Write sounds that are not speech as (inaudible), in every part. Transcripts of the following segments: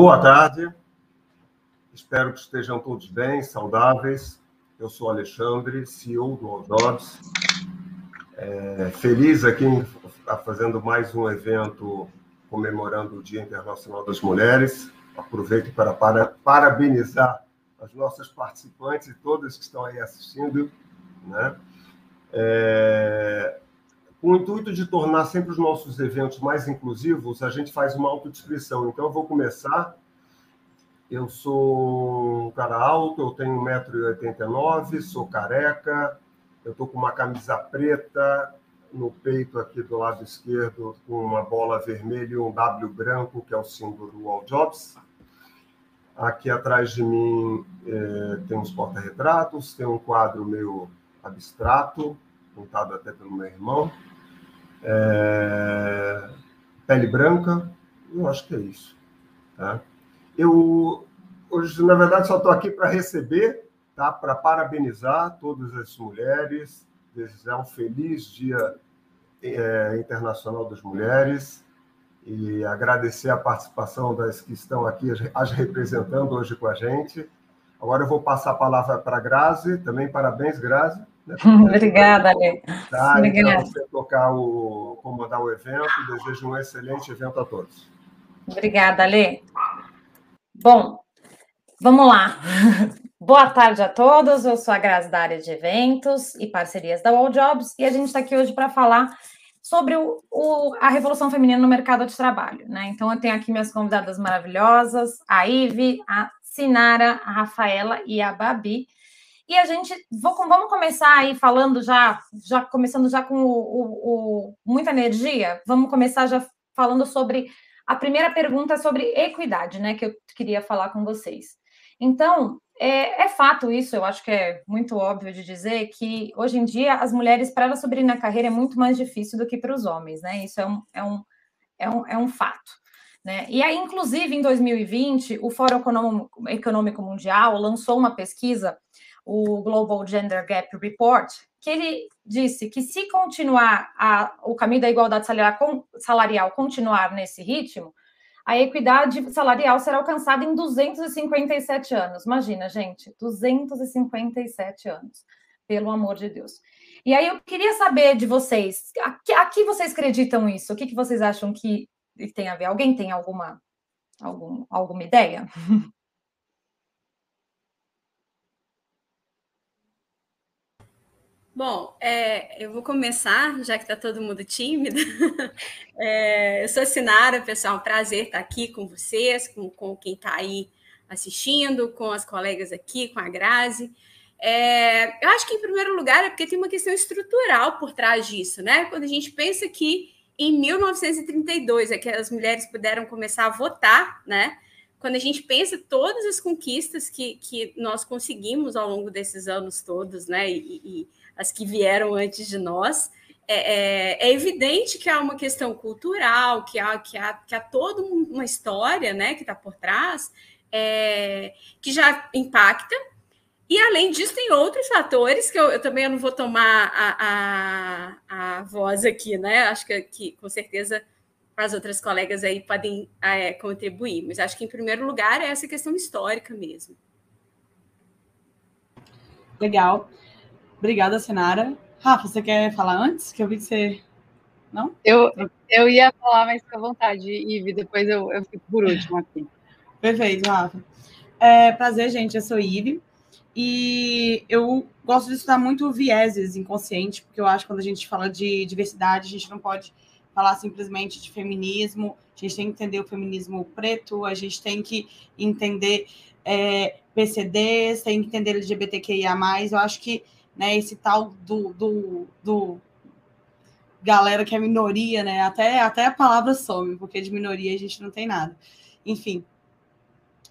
Boa tarde. Espero que estejam todos bem, saudáveis. Eu sou Alexandre, CEO do Jobs. É, feliz aqui fazendo mais um evento comemorando o Dia Internacional das Mulheres. Aproveito para, para parabenizar as nossas participantes e todas que estão aí assistindo, né? É, com o intuito de tornar sempre os nossos eventos mais inclusivos, a gente faz uma autodescrição. Então, eu vou começar. Eu sou um cara alto, eu tenho 1,89m, sou careca, eu estou com uma camisa preta, no peito aqui do lado esquerdo, com uma bola vermelha e um W branco, que é o símbolo do All Jobs. Aqui atrás de mim é, tem uns porta-retratos, tem um quadro meio abstrato, pintado até pelo meu irmão. É, pele branca, eu acho que é isso. Tá? Eu, hoje, na verdade, só estou aqui para receber, tá? para parabenizar todas as mulheres, desejar um feliz Dia é, Internacional das Mulheres e agradecer a participação das que estão aqui, as representando hoje com a gente. Agora eu vou passar a palavra para a Grazi, também parabéns, Grazi. Né? Obrigada, Ale. Tá, Obrigada. Então, você tocar o, comandar o evento, desejo um excelente evento a todos. Obrigada, Ale. Bom, vamos lá. (laughs) Boa tarde a todos, eu sou a Grazi da área de eventos e parcerias da All Jobs e a gente está aqui hoje para falar sobre o, o, a revolução feminina no mercado de trabalho, né? Então eu tenho aqui minhas convidadas maravilhosas, a Ive, a Sinara, a Rafaela e a Babi. E a gente vou, vamos começar aí falando já, já começando já com o, o, muita energia. Vamos começar já falando sobre a primeira pergunta sobre equidade, né? Que eu queria falar com vocês. Então, é, é, fato isso, eu acho que é muito óbvio de dizer que hoje em dia as mulheres, para elas subirem na carreira, é muito mais difícil do que para os homens, né? Isso é um, é um, é um, é um fato. Né? E aí, inclusive, em 2020, o Fórum Econômico Mundial lançou uma pesquisa, o Global Gender Gap Report, que ele disse que se continuar a, o caminho da igualdade salarial, salarial continuar nesse ritmo, a equidade salarial será alcançada em 257 anos. Imagina, gente, 257 anos, pelo amor de Deus. E aí eu queria saber de vocês, a, a que vocês acreditam isso? O que, que vocês acham que tem a ver? Alguém tem alguma, algum, alguma ideia? (laughs) Bom, é, eu vou começar, já que está todo mundo tímido. (laughs) É, eu sou a Sinara, pessoal, é um prazer estar aqui com vocês, com, com quem está aí assistindo, com as colegas aqui, com a Grazi. É, eu acho que, em primeiro lugar, é porque tem uma questão estrutural por trás disso, né? Quando a gente pensa que em 1932 é que as mulheres puderam começar a votar, né? Quando a gente pensa todas as conquistas que, que nós conseguimos ao longo desses anos todos, né? E, e as que vieram antes de nós, é, é, é, evidente que há uma questão cultural, que há, que há, que há toda uma história né, que está por trás, é, que já impacta. E, além disso, tem outros fatores que eu, eu também não vou tomar a, a, a, voz aqui, né? Acho que, que, com certeza as outras colegas aí podem é, contribuir, mas acho que, em primeiro lugar, é essa questão histórica mesmo. Legal. Obrigada, Sinara. Rafa, você quer falar antes? Que eu vi que você. Não? Eu, eu ia falar, mas fica à vontade, Ive, depois eu, eu fico por último aqui. Perfeito, Rafa. É, prazer, gente. Eu sou Ive. E eu gosto de estudar muito vieses inconsciente, porque eu acho que quando a gente fala de diversidade, a gente não pode falar simplesmente de feminismo, a gente tem que entender o feminismo preto, a gente tem que entender é, PCDs, tem que entender LGBTQIA. Eu acho que né? Esse tal do, do, do galera que é minoria, né? Até, até a palavra some, porque de minoria a gente não tem nada. Enfim,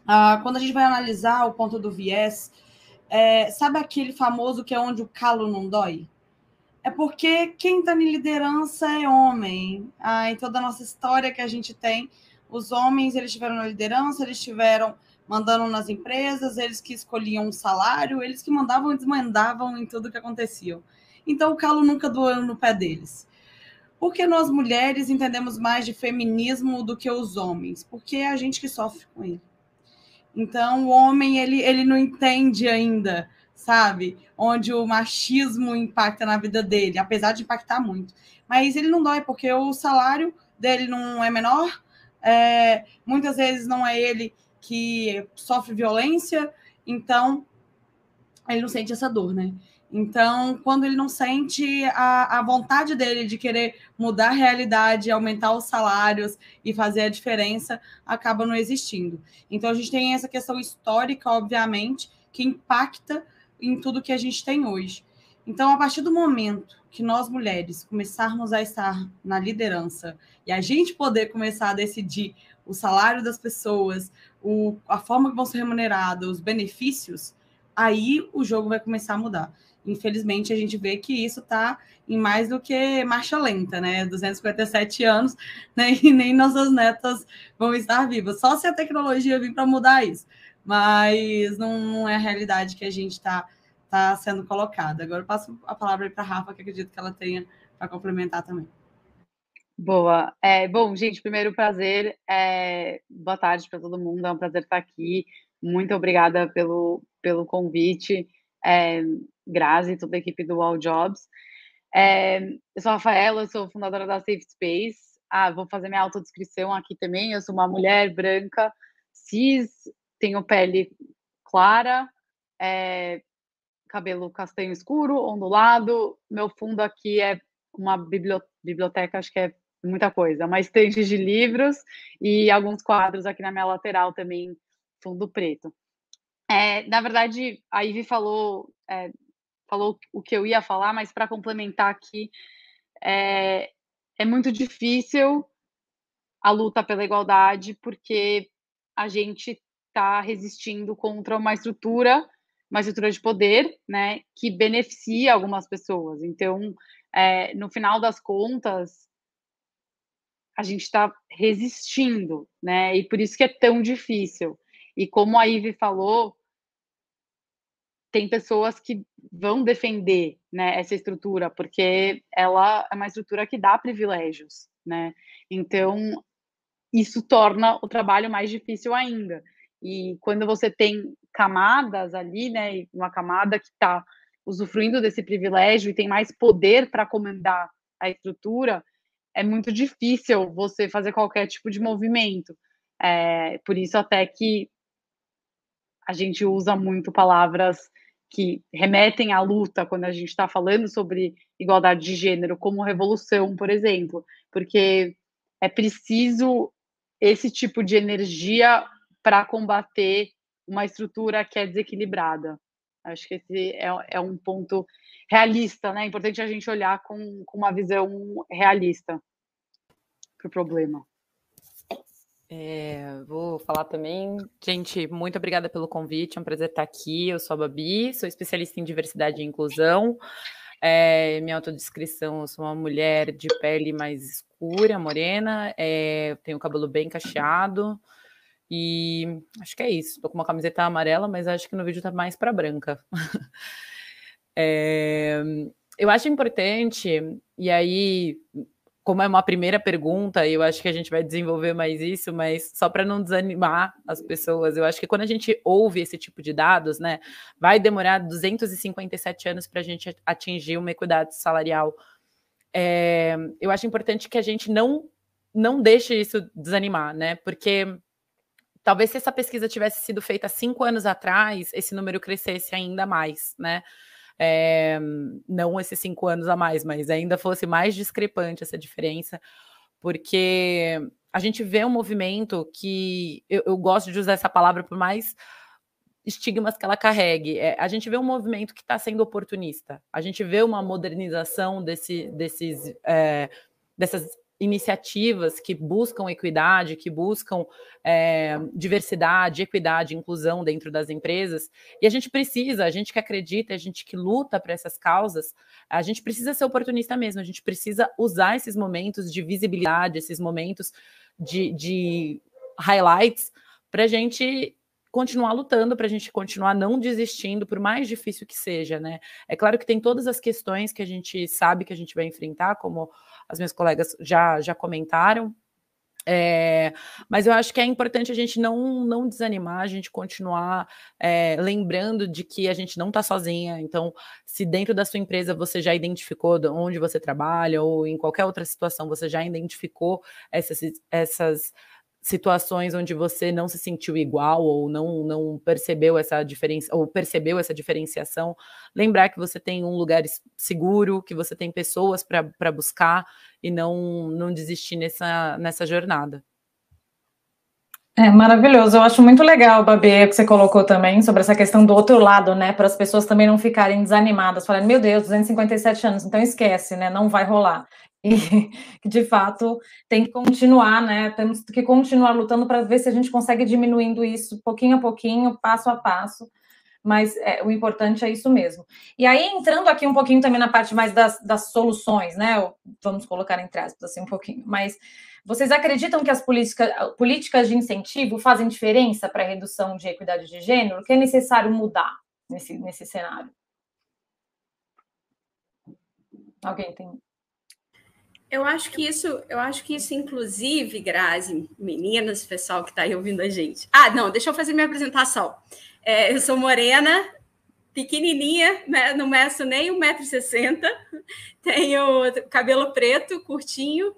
uh, quando a gente vai analisar o ponto do viés, é, sabe aquele famoso que é onde o calo não dói? É porque quem está em liderança é homem. Ah, em toda a nossa história que a gente tem, os homens eles tiveram na liderança, eles tiveram mandando nas empresas, eles que escolhiam o salário, eles que mandavam e desmandavam em tudo que acontecia. Então o calo nunca doeu no pé deles. Porque nós mulheres entendemos mais de feminismo do que os homens, porque é a gente que sofre com ele. Então, o homem ele, ele não entende ainda, sabe, onde o machismo impacta na vida dele, apesar de impactar muito. Mas ele não dói, porque o salário dele não é menor, é, muitas vezes não é ele que sofre violência, então ele não sente essa dor, né? Então, quando ele não sente a, a vontade dele de querer mudar a realidade, aumentar os salários e fazer a diferença, acaba não existindo. Então, a gente tem essa questão histórica, obviamente, que impacta em tudo que a gente tem hoje. Então, a partir do momento que nós mulheres começarmos a estar na liderança e a gente poder começar a decidir o salário das pessoas, o, a forma que vão ser remuneradas, os benefícios, aí o jogo vai começar a mudar. Infelizmente, a gente vê que isso está em mais do que marcha lenta, né? 257 anos, né? (laughs) E nem nossas netas vão estar vivas. Só se a tecnologia vir para mudar isso. Mas não, não, é a realidade que a gente está tá sendo colocada. Agora eu passo a palavra para a Rafa, que acredito que ela tenha para complementar também. Boa. É, bom, gente, primeiro prazer. É, boa tarde para todo mundo. É um prazer estar aqui. Muito obrigada pelo, pelo convite. É, Grazi e toda a equipe do All Jobs. É, eu sou a Rafaela, eu sou fundadora da Safe Space. Ah, vou fazer minha autodescrição aqui também. Eu sou uma mulher branca, cis, tenho pele clara, é, cabelo castanho escuro, ondulado. Meu fundo aqui é uma biblioteca, acho que é muita coisa, uma estante de livros e alguns quadros aqui na minha lateral também, fundo preto. É, na verdade, a Ivy falou, é, falou o que eu ia falar, mas para complementar aqui, é, é muito difícil a luta pela igualdade, porque a gente está resistindo contra uma estrutura, uma estrutura de poder, né, que beneficia algumas pessoas. Então, é, no final das contas, a gente está resistindo, né, e por isso que é tão difícil. E como a Ivy falou, tem pessoas que vão defender né, essa estrutura, porque ela é uma estrutura que dá privilégios, né? Então, isso torna o trabalho mais difícil ainda. E quando você tem camadas ali, né, uma camada que está usufruindo desse privilégio e tem mais poder para comandar a estrutura, é muito difícil você fazer qualquer tipo de movimento. É, por isso até que a gente usa muito palavras que remetem à luta quando a gente está falando sobre igualdade de gênero, como revolução, por exemplo, porque é preciso esse tipo de energia para combater uma estrutura que é desequilibrada. Acho que esse é, é um ponto realista, né? É importante a gente olhar com, com uma visão realista para o problema. É, vou falar também. Gente, muito obrigada pelo convite, é um prazer estar aqui. Eu sou a Babi, sou especialista em diversidade e inclusão. É, minha autodescrição, eu sou uma mulher de pele mais escura, morena, é, tenho cabelo bem cacheado e acho que é isso. Estou com uma camiseta amarela, mas acho que no vídeo está mais para branca. (laughs) é, eu acho importante, e aí como é uma primeira pergunta, eu acho que a gente vai desenvolver mais isso, mas só para não desanimar as pessoas, eu acho que quando a gente ouve esse tipo de dados, né, vai demorar 257 anos para a gente atingir uma equidade salarial. É, eu acho importante que a gente não não deixe isso desanimar, né? Porque talvez se essa pesquisa tivesse sido feita cinco anos atrás, esse número crescesse ainda mais, né? é, não esses cinco anos a mais, mas ainda fosse mais discrepante essa diferença, porque a gente vê um movimento que eu, eu gosto de usar essa palavra por mais estigmas que ela carregue. É, a gente vê um movimento que está sendo oportunista. A gente vê uma modernização desse, desses, é, dessas iniciativas que buscam equidade, que buscam é, diversidade, equidade, inclusão dentro das empresas. E a gente precisa, a gente que acredita, a gente que luta para essas causas, a gente precisa ser oportunista mesmo, a gente precisa usar esses momentos de visibilidade, esses momentos de, de highlights para a gente continuar lutando, para a gente continuar não desistindo, por mais difícil que seja, né? É claro que tem todas as questões que a gente sabe que a gente vai enfrentar, como as minhas colegas já, já comentaram. É, mas eu acho que é importante a gente não, não desanimar, a gente continuar é, lembrando de que a gente não está sozinha. Então, se dentro da sua empresa você já identificou onde você trabalha, ou em qualquer outra situação você já identificou essas, essas situações onde você não se sentiu igual ou não, não percebeu essa diferença ou percebeu essa diferenciação, lembrar que você tem um lugar seguro, que você tem pessoas para buscar e não não desistir nessa, nessa jornada. É maravilhoso, eu acho muito legal, Babi, que você colocou também sobre essa questão do outro lado, né? Para as pessoas também não ficarem desanimadas, falando, meu Deus, 257 anos, então esquece, né? Não vai rolar e (laughs) de fato tem que continuar, né? Temos que continuar lutando para ver se a gente consegue diminuindo isso pouquinho a pouquinho, passo a passo. Mas é, o importante é isso mesmo. E aí, entrando aqui um pouquinho também na parte mais das, das soluções, né? Vamos colocar entre aspas assim um pouquinho. Mas vocês acreditam que as política, políticas de incentivo fazem diferença para a redução de equidade de gênero? O que é necessário mudar nesse, nesse cenário? Alguém tem eu acho que isso, eu acho que isso, inclusive, Grazi, meninas, pessoal que está aí ouvindo a gente. Ah, não, deixa eu fazer minha apresentação. É, eu sou morena, pequenininha, né, não meço nem 1,60m, tenho cabelo preto, curtinho.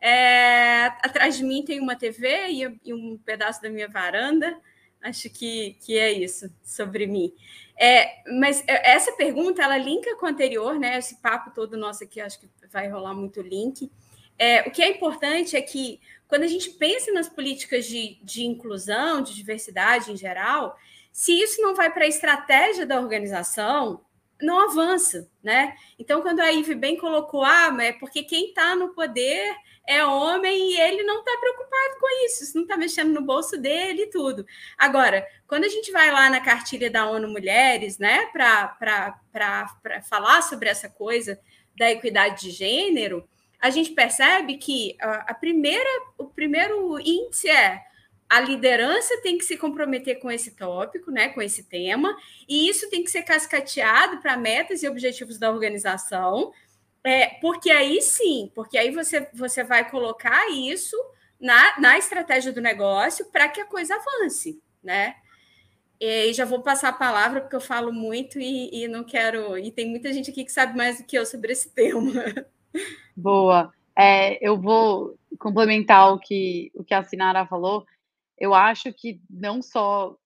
É, atrás de mim tem uma TV e, e um pedaço da minha varanda. Acho que, que é isso sobre mim. É, mas é, essa pergunta, ela linka com a anterior, né? Esse papo todo nosso aqui, acho que vai rolar muito link. É, o que é importante é que, quando a gente pensa nas políticas de, de inclusão, de diversidade em geral, se isso não vai para a estratégia da organização, não avança, né? Então, quando a Ive bem colocou, ah, é porque quem está no poder é homem e ele não está preocupado com isso, isso não está mexendo no bolso dele e tudo. Agora, quando a gente vai lá na cartilha da ONU Mulheres, né, para falar sobre essa coisa da equidade de gênero, a gente percebe que a, primeira, o primeiro índice é a liderança tem que se comprometer com esse tópico, né, com esse tema, e isso tem que ser cascateado para metas e objetivos da organização, é, porque aí sim, porque aí você, você vai colocar isso na, na estratégia do negócio para que a coisa avance, né? E já vou passar a palavra, porque eu falo muito e, e não quero. E tem muita gente aqui que sabe mais do que eu sobre esse (laughs) tema. Boa. É, eu vou complementar o que, o que a Sinara falou eu acho que não só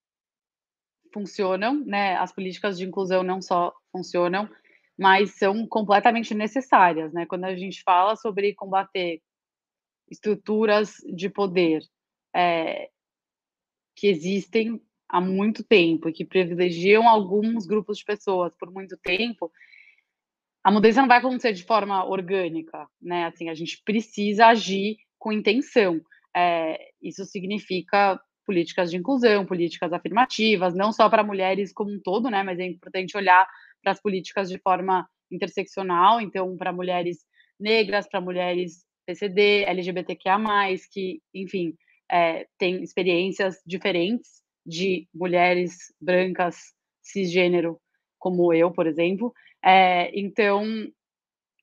funcionam, né? As políticas de inclusão não só funcionam, mas são completamente necessárias, né? Quando a gente fala sobre combater estruturas de poder é, que existem há muito tempo e que privilegiam alguns grupos de pessoas por muito tempo, a mudança não vai acontecer de forma orgânica, né? Assim, a gente precisa agir com intenção é, isso significa políticas de inclusão, políticas afirmativas, não só para mulheres como um todo, né? Mas é importante olhar para as políticas de forma interseccional, então para mulheres negras, para mulheres PCD, LGBTQIA+, que, enfim, é, têm experiências diferentes de mulheres brancas cisgênero, como eu, por exemplo. É, então,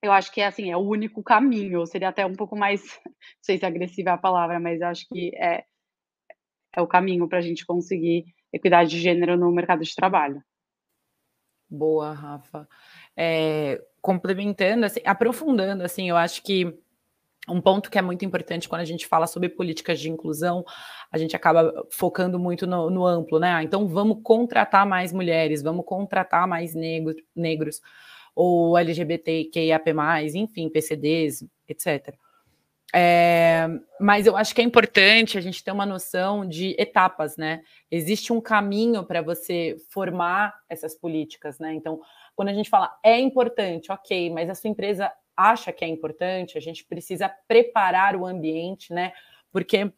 eu acho que é assim, é o único caminho. Seria até um pouco mais, (laughs) não sei se agressiva é a palavra, mas eu acho que é, é o caminho para a gente conseguir equidade de gênero no mercado de trabalho. Boa, Rafa. É, complementando, assim, aprofundando, assim, eu acho que um ponto que é muito importante quando a gente fala sobre políticas de inclusão, a gente acaba focando muito no, no amplo, né? Ah, então vamos contratar mais mulheres, vamos contratar mais negro, negros ou LGBTQIAP+, enfim, PCDs, etc. É, mas eu acho que é importante a gente ter uma noção de etapas, né? Existe um caminho para você formar essas políticas, né? Então, quando a gente fala é importante, ok, mas a sua empresa acha que é importante, a gente precisa preparar o ambiente, né? Porque,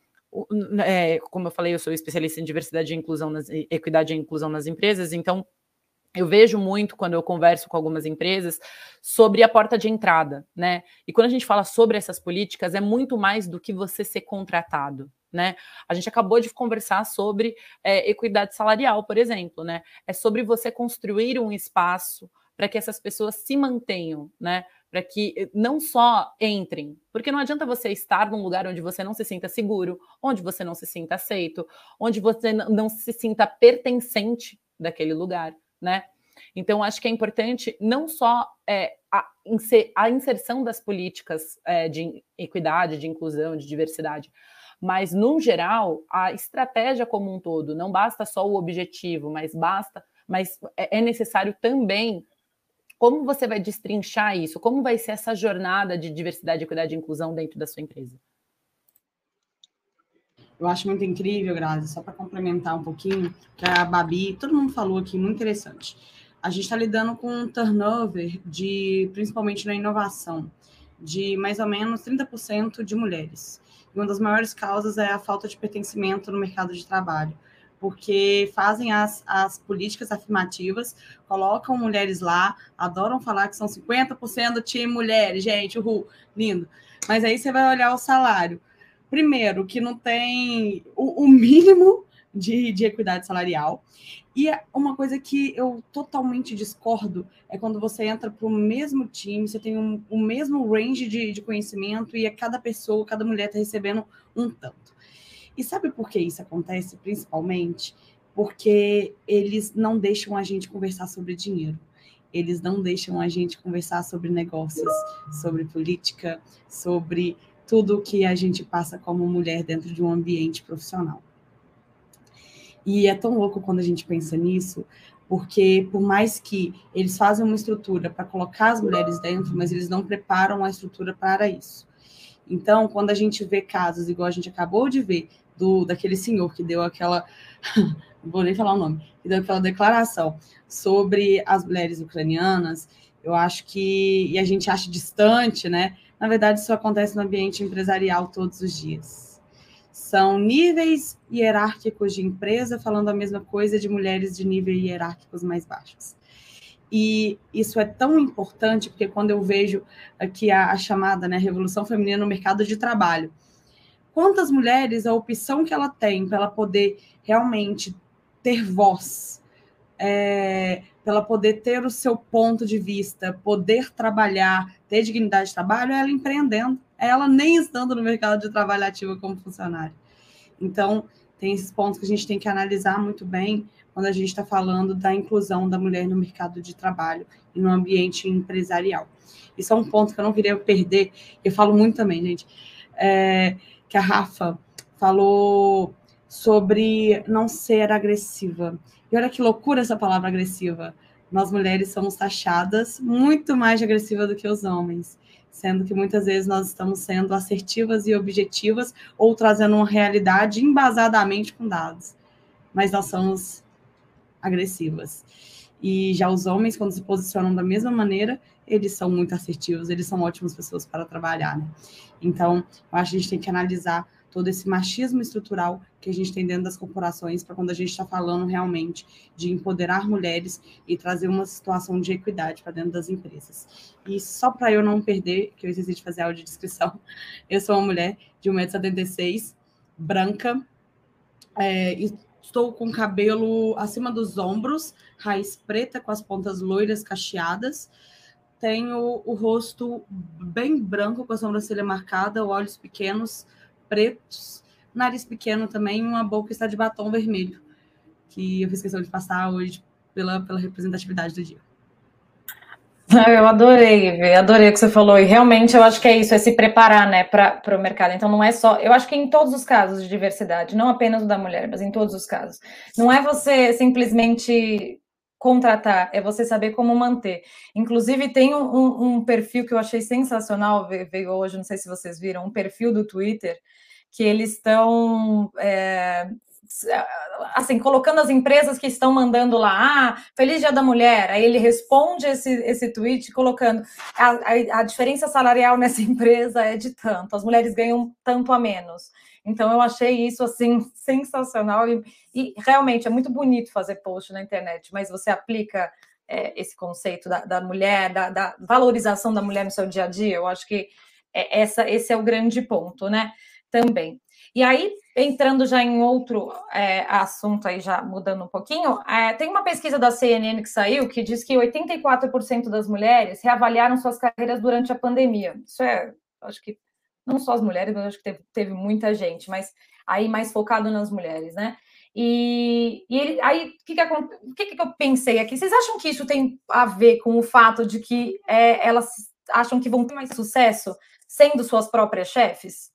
é, como eu falei, eu sou especialista em diversidade e inclusão, nas, equidade e inclusão nas empresas, então eu vejo muito quando eu converso com algumas empresas sobre a porta de entrada, né? E quando a gente fala sobre essas políticas, é muito mais do que você ser contratado, né? A gente acabou de conversar sobre é, equidade salarial, por exemplo, né? É sobre você construir um espaço para que essas pessoas se mantenham, né? para que eh, não só entrem, porque não adianta você estar num lugar onde você não se sinta seguro, onde você não se sinta aceito, onde você não se sinta pertencente daquele lugar, né? Então, acho que é importante não só é, a, a, inserção das políticas é, de equidade, de inclusão, de diversidade, mas, no geral, a estratégia como um todo. Não basta só o objetivo, mas basta, mas é, é necessário também como você vai destrinchar isso? Como vai ser essa jornada de diversidade, equidade e inclusão dentro da sua empresa? Eu acho muito incrível, Grazi, só para complementar um pouquinho, que a Babi, todo mundo falou aqui, muito interessante. A gente está lidando com um turnover de, principalmente na inovação, de mais ou menos 30% de mulheres. E uma das maiores causas é a falta de pertencimento no mercado de trabalho porque fazem as, as políticas afirmativas, colocam mulheres lá, adoram falar que são 50% do time mulheres, gente, uhul, lindo. Mas aí você vai olhar o salário. Primeiro, que não tem o, o mínimo de, de equidade salarial. E é uma coisa que eu totalmente discordo é quando você entra para o mesmo time, você tem um, o mesmo range de, de conhecimento e a cada pessoa, cada mulher está recebendo um tanto. E sabe por que isso acontece, principalmente? Porque eles não deixam a gente conversar sobre dinheiro. Eles não deixam a gente conversar sobre negócios, sobre política, sobre tudo que a gente passa como mulher dentro de um ambiente profissional. E é tão louco quando a gente pensa nisso, porque por mais que eles fazem uma estrutura para colocar as mulheres dentro, mas eles não preparam a estrutura para isso. Então, quando a gente vê casos igual a gente acabou de ver do daquele senhor que deu aquela, (laughs) vou nem falar o nome, que deu aquela declaração sobre as mulheres ucranianas, eu acho que, e a gente acha distante, né? Na verdade, isso acontece no ambiente empresarial todos os dias. São níveis hierárquicos de empresa falando a mesma coisa de mulheres de níveis hierárquicos mais baixos. E isso é tão importante porque quando eu vejo aqui a, a chamada né, revolução feminina no mercado de trabalho, quantas mulheres a opção que ela tem para ela poder realmente ter voz, é, para ela poder ter o seu ponto de vista, poder trabalhar, ter dignidade de trabalho, é ela empreendendo, é ela nem estando no mercado de trabalho ativo como funcionário. Então, tem esses pontos que a gente tem que analisar muito bem quando a gente está falando da inclusão da mulher no mercado de trabalho e no ambiente empresarial. Isso é um ponto que eu não queria perder, eu falo muito também, gente. É, que a Rafa falou sobre não ser agressiva. E olha que loucura essa palavra agressiva. Nós mulheres somos taxadas muito mais de agressiva do que os homens, sendo que muitas vezes nós estamos sendo assertivas e objetivas ou trazendo uma realidade embasadamente com dados. Mas nós somos agressivas. E já os homens, quando se posicionam da mesma maneira, eles são muito assertivos, eles são ótimas pessoas para trabalhar, né? Então, eu acho que a gente tem que analisar todo esse machismo estrutural que a gente tem dentro das corporações para quando a gente está falando realmente de empoderar mulheres e trazer uma situação de equidade para dentro das empresas. E só para eu não perder, que eu esqueci de fazer a audiodescrição, (laughs) eu sou uma mulher de 1,76m, branca, é, estou com cabelo acima dos ombros, raiz preta com as pontas loiras cacheadas, tenho o rosto bem branco, com a sobrancelha marcada, olhos pequenos, pretos, nariz pequeno também, uma boca está de batom vermelho, que eu fiz questão de passar hoje pela, pela representatividade do dia. Eu adorei, adorei o que você falou. E realmente eu acho que é isso, é se preparar, né, para o mercado. Então não é só. Eu acho que em todos os casos de diversidade, não apenas o da mulher, mas em todos os casos. Não é você simplesmente contratar, é você saber como manter. Inclusive, tem um, um, perfil que eu achei sensacional, veio hoje, não sei se vocês viram, um perfil do Twitter, que eles estão. É, assim, colocando as empresas que estão mandando lá, ah, Feliz Dia da Mulher, aí ele responde esse, esse tweet colocando a, a, a diferença salarial (laughs) nessa empresa é de tanto, as mulheres ganham tanto a menos. Então eu achei isso assim (laughs) sensacional e, e realmente é muito bonito fazer post na internet, mas você aplica é, esse conceito da, da mulher, da, da, valorização da mulher no seu dia a dia, eu acho que é, essa, esse é o grande ponto, né? Também. E aí, entrando já em outro é, assunto aí, já mudando um pouquinho, é, tem uma pesquisa da CNN que saiu que diz que 84% das mulheres reavaliaram suas carreiras durante a pandemia. Isso é, acho que não só as mulheres, mas acho que teve, teve muita gente, mas aí mais focado nas mulheres, né? E, e ele, aí, o que, que, que, que eu pensei aqui? Vocês acham que isso tem a ver com o fato de que é, elas acham que vão ter mais sucesso sendo suas próprias chefes?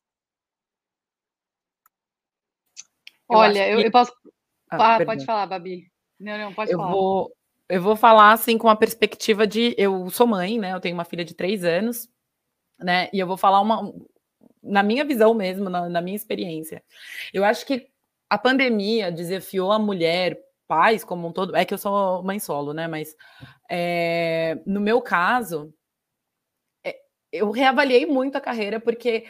Olha, eu, eu posso. Ah, ah, pode falar, Babi. Não, não, pode eu falar. Vou, eu vou falar assim com a perspectiva de. Eu sou mãe, né? Eu tenho uma filha de três anos, né? E eu vou falar uma. Na minha visão mesmo, na, na minha experiência. Eu acho que a pandemia desafiou a mulher, pais como um todo. É que eu sou mãe solo, né? Mas é, no meu caso, é, eu reavaliei muito a carreira, porque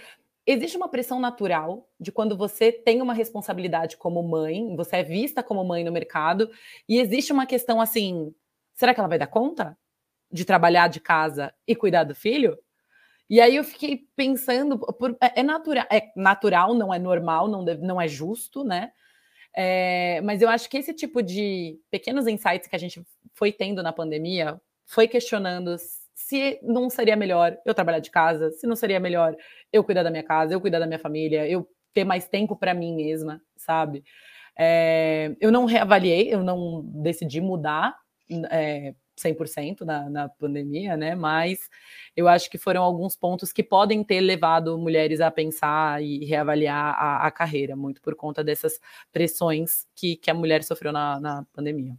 existe uma pressão natural de quando você tem uma responsabilidade como mãe, você é vista como mãe no mercado, e existe uma questão assim: será que ela vai dar conta de trabalhar de casa e cuidar do filho? E aí eu fiquei pensando, por, é, é, natural, é natural, não é normal, não, deve, não é justo, né? É, mas eu acho que esse tipo de pequenos insights que a gente foi tendo na pandemia foi questionando se não seria melhor eu trabalhar de casa, se não seria melhor eu cuidar da minha casa, eu cuidar da minha família, eu ter mais tempo para mim mesma, sabe? É, eu não reavaliei, eu não decidi mudar é, 100% na, na pandemia, né? Mas eu acho que foram alguns pontos que podem ter levado mulheres a pensar e reavaliar a, a carreira, muito por conta dessas pressões que, que a mulher sofreu na, na pandemia.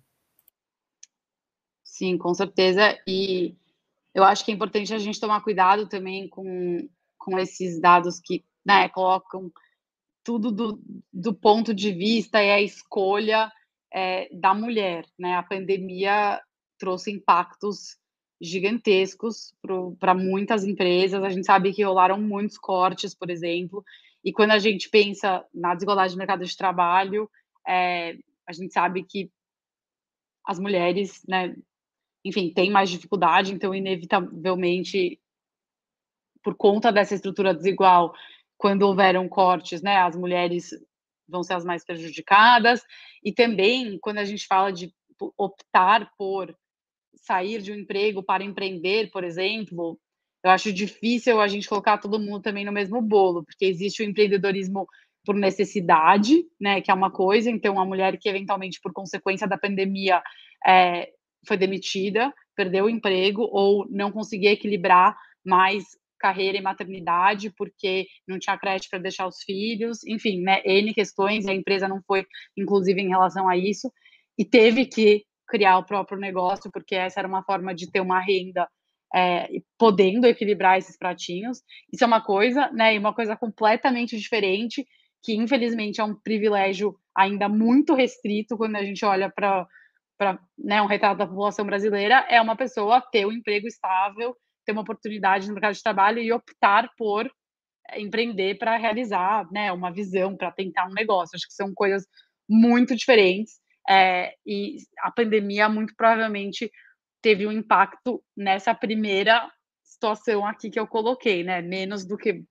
Sim, com certeza. E eu acho que é importante a gente tomar cuidado também com, com esses dados que né, colocam tudo do, do ponto de vista e a escolha é, da mulher. Né? A pandemia trouxe impactos gigantescos para muitas empresas. A gente sabe que rolaram muitos cortes, por exemplo. E quando a gente pensa na desigualdade do mercado de trabalho, é, a gente sabe que as mulheres, né, enfim, tem mais dificuldade, então, inevitavelmente, por conta dessa estrutura desigual, quando houveram cortes, né, as mulheres vão ser as mais prejudicadas, e também quando a gente fala de optar por sair de um emprego para empreender, por exemplo, eu acho difícil a gente colocar todo mundo também no mesmo bolo, porque existe o empreendedorismo por necessidade, né, que é uma coisa, então a mulher que eventualmente por consequência da pandemia é, foi demitida, perdeu o emprego ou não conseguia equilibrar mais carreira e maternidade porque não tinha crédito para deixar os filhos, enfim, né, N questões, a empresa não foi inclusive em relação a isso e teve que criar o próprio negócio porque essa era uma forma de ter uma renda é, podendo equilibrar esses pratinhos. Isso é uma coisa, né, e uma coisa completamente diferente que infelizmente é um privilégio ainda muito restrito quando a gente olha para né, um retrato da população brasileira é uma pessoa ter um emprego estável, ter uma oportunidade no mercado de trabalho e optar por empreender para realizar né, uma visão, para tentar um negócio. Acho que são coisas muito diferentes. É, e a pandemia muito provavelmente teve um impacto nessa primeira situação aqui que eu coloquei, né? Menos do que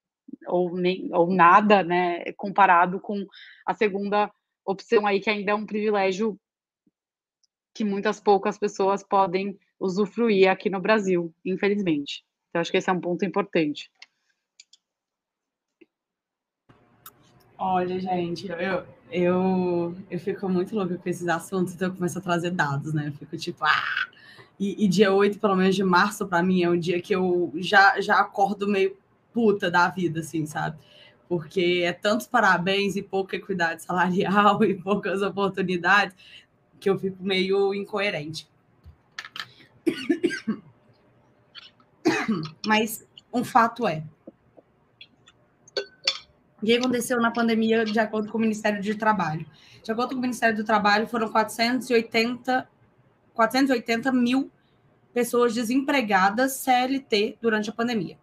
ou nem ou nada, né? Comparado com a segunda opção aí que ainda é um privilégio que muitas poucas pessoas podem usufruir aqui no Brasil, infelizmente. Então, acho que esse é um ponto importante. Olha, gente, eu, eu, eu fico muito louca com esses assuntos, então eu começo a trazer dados, né? Eu fico tipo, ah! E, e dia 8, pelo menos de março, para mim, é um dia que eu já, já acordo meio puta da vida, assim, sabe? Porque é tantos parabéns e pouca equidade salarial (laughs) e poucas oportunidades que eu fico meio incoerente. (coughs) Mas um fato é. O que aconteceu na pandemia, de acordo com o Ministério do Trabalho? De acordo com o Ministério do Trabalho, foram 480, 480 mil pessoas desempregadas CLT durante a pandemia.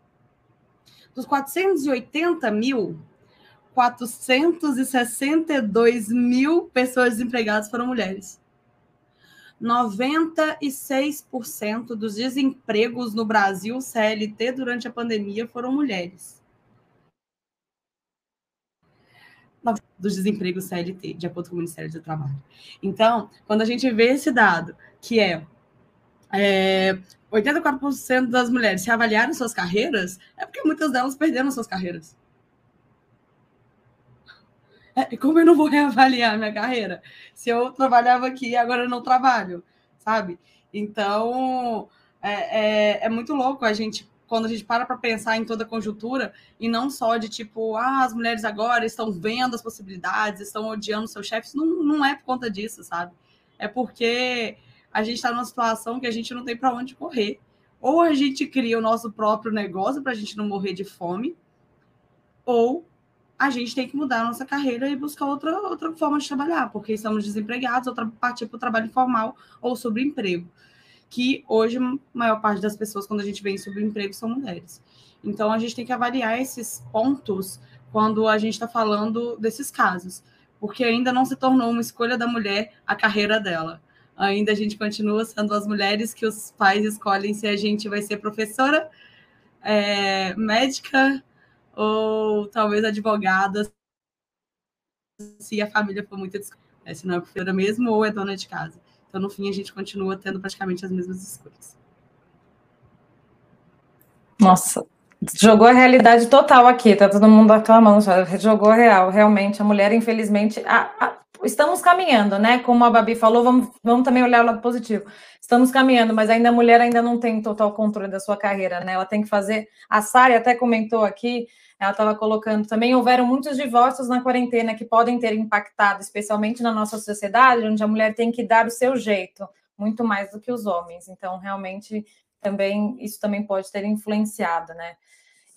Dos 480 mil, 462 mil pessoas desempregadas foram mulheres. 96% dos desempregos no Brasil CLT durante a pandemia foram mulheres. Dos desempregos CLT, de acordo com o Ministério do Trabalho. Então, quando a gente vê esse dado, que é, é 84% das mulheres se avaliaram suas carreiras, é porque muitas delas perderam suas carreiras. É, como eu não vou (laughs) reavaliar minha carreira? Se eu trabalhava aqui e agora eu não trabalho, sabe? Então, é, é, é muito louco a gente quando a gente para para pensar em toda a conjuntura e não só de tipo, ah, as mulheres agora estão vendo as possibilidades, estão odiando seus chefes, não, não é por conta disso, sabe? É porque a gente está numa situação que a gente não tem para onde correr. Ou a gente cria o nosso próprio negócio para a gente não morrer de fome, ou a gente tem que mudar a nossa carreira e buscar outra, outra forma de trabalhar, porque estamos desempregados, ou partir para o trabalho informal ou sobre emprego que hoje a maior parte das pessoas, quando a gente vem sobre emprego, são mulheres. Então, a gente tem que avaliar esses pontos quando a gente está falando desses casos, porque ainda não se tornou uma escolha da mulher a carreira dela. Ainda a gente continua sendo as mulheres que os pais escolhem se a gente vai ser professora, é, médica ou talvez advogada, se a família for muito. Se não é professora mesmo ou é dona de casa. Então, no fim, a gente continua tendo praticamente as mesmas escolhas. Nossa, jogou a realidade total aqui, tá todo mundo aclamando, jogou real, realmente, a mulher, infelizmente, a, a, estamos caminhando, né, como a Babi falou, vamos, vamos também olhar o lado positivo, estamos caminhando, mas ainda a mulher ainda não tem total controle da sua carreira, né, ela tem que fazer, a Sari até comentou aqui, ela estava colocando também, houveram muitos divórcios na quarentena que podem ter impactado, especialmente na nossa sociedade, onde a mulher tem que dar o seu jeito, muito mais do que os homens. Então, realmente, também isso também pode ter influenciado, né?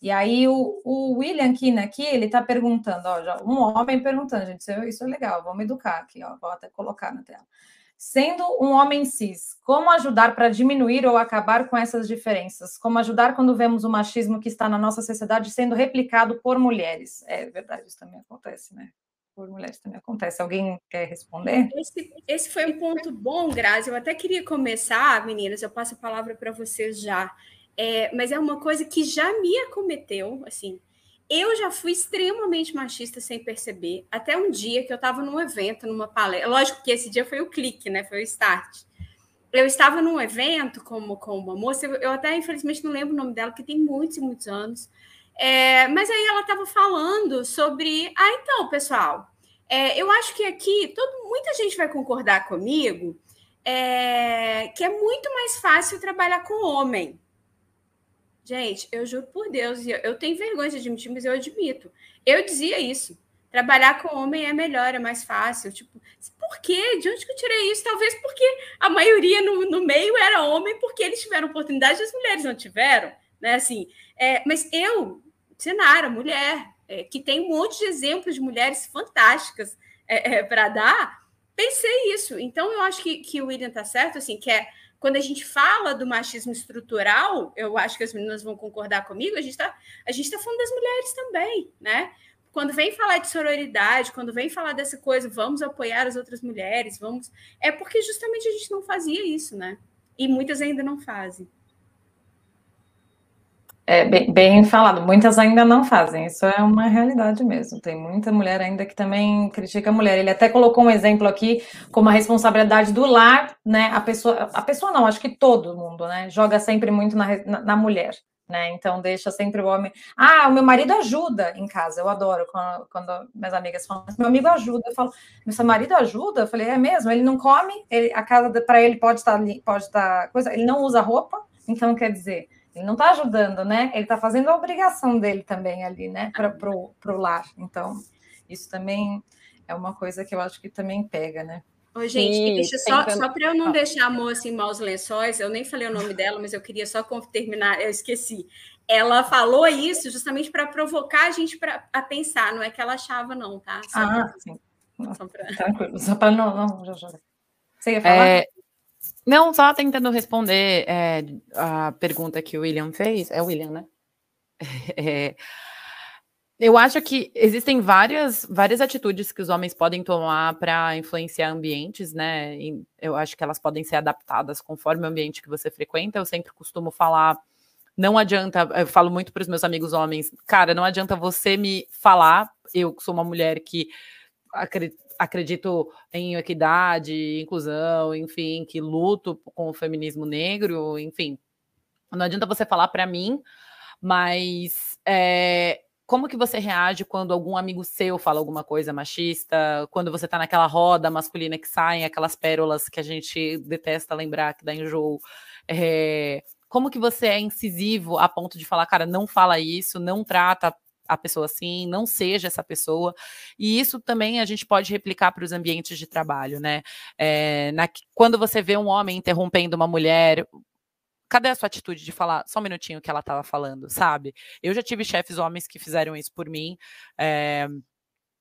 E aí o, o William Kina aqui, ele está perguntando, ó, um homem perguntando, gente, isso, isso é legal, vamos educar aqui, ó, vou até colocar na tela. Sendo um homem cis, como ajudar para diminuir ou acabar com essas diferenças? Como ajudar quando vemos o machismo que está na nossa sociedade sendo replicado por mulheres? É verdade, isso também acontece, né? Por mulheres também acontece. Alguém quer responder? Esse, esse foi um ponto bom, Grazi. Eu até queria começar, meninas, eu passo a palavra para vocês já. É, mas é uma coisa que já me acometeu, assim, eu já fui extremamente machista sem perceber, até um dia que eu estava num evento, numa palestra. Lógico que esse dia foi o clique, né? Foi o start. Eu estava num evento com, com uma moça, eu até infelizmente não lembro o nome dela, que tem muitos e muitos anos. É, mas aí ela estava falando sobre. Ah, então, pessoal, é, eu acho que aqui todo, muita gente vai concordar comigo é, que é muito mais fácil trabalhar com homem. Gente, eu juro por Deus, eu tenho vergonha de admitir, mas eu admito. Eu dizia isso. Trabalhar com homem é melhor, é mais fácil. Tipo, por quê? De onde que eu tirei isso? Talvez porque a maioria no, no meio era homem, porque eles tiveram oportunidade e as mulheres não tiveram. Né? Assim, é, mas eu, Sinara, mulher, é, que tem um monte de exemplos de mulheres fantásticas é, é para dar, pensei isso. Então, eu acho que, que o William está certo, assim, que é quando a gente fala do machismo estrutural, eu acho que as meninas vão concordar comigo, a gente está tá falando das mulheres também, né? Quando vem falar de sororidade, quando vem falar dessa coisa, vamos apoiar as outras mulheres, vamos. É porque justamente a gente não fazia isso, né? E muitas ainda não fazem. É bem, bem, falado, muitas ainda não fazem, isso é uma realidade mesmo. Tem muita mulher ainda que também critica a mulher. Ele até colocou um exemplo aqui como a responsabilidade do lar, né? A pessoa, a pessoa não, acho que todo mundo, né? Joga sempre muito na, na, na mulher. Né? Então deixa sempre o homem. Ah, o meu marido ajuda em casa. Eu adoro quando, quando minhas amigas falam, meu amigo ajuda. Eu falo, meu marido ajuda? Eu falei, é mesmo? Ele não come, ele, a casa para ele pode estar pode estar coisa. Ele não usa roupa, então quer dizer ele não está ajudando, né? Ele está fazendo a obrigação dele também ali, né? Para o lar. Então, isso também é uma coisa que eu acho que também pega, né? Ô, gente, Sim, deixa só, só para eu não deixar a moça em maus lençóis, eu nem falei o nome dela, mas eu queria só terminar, eu esqueci. Ela falou isso justamente para provocar a gente pra, a pensar, não é que ela achava, não, tá? Só ah, pra, sim. Só pra... Tranquilo, só para não, não, já, já. Você ia falar? É, não, só tentando responder é, a pergunta que o William fez. É o William, né? (laughs) É, eu acho que existem várias, várias atitudes que os homens podem tomar para influenciar ambientes, né? Eu acho que elas podem ser adaptadas conforme o ambiente que você frequenta. Eu sempre costumo falar não adianta, eu falo muito para os meus amigos homens, cara, não adianta você me falar, eu sou uma mulher que acredito em equidade, inclusão, enfim, que luto com o feminismo negro, enfim. Não adianta você falar para mim, mas é, como que você reage quando algum amigo seu fala alguma coisa machista? Quando você tá naquela roda masculina que saem aquelas pérolas que a gente detesta lembrar, que dá enjoo. É, como que você é incisivo a ponto de falar, cara, não fala isso, não trata a pessoa assim, não seja essa pessoa. E isso também a gente pode replicar para os ambientes de trabalho, né? É, na, quando você vê um homem interrompendo uma mulher, cadê a sua atitude de falar só um minutinho que ela estava falando, sabe? Eu já tive chefes homens que fizeram isso por mim. É,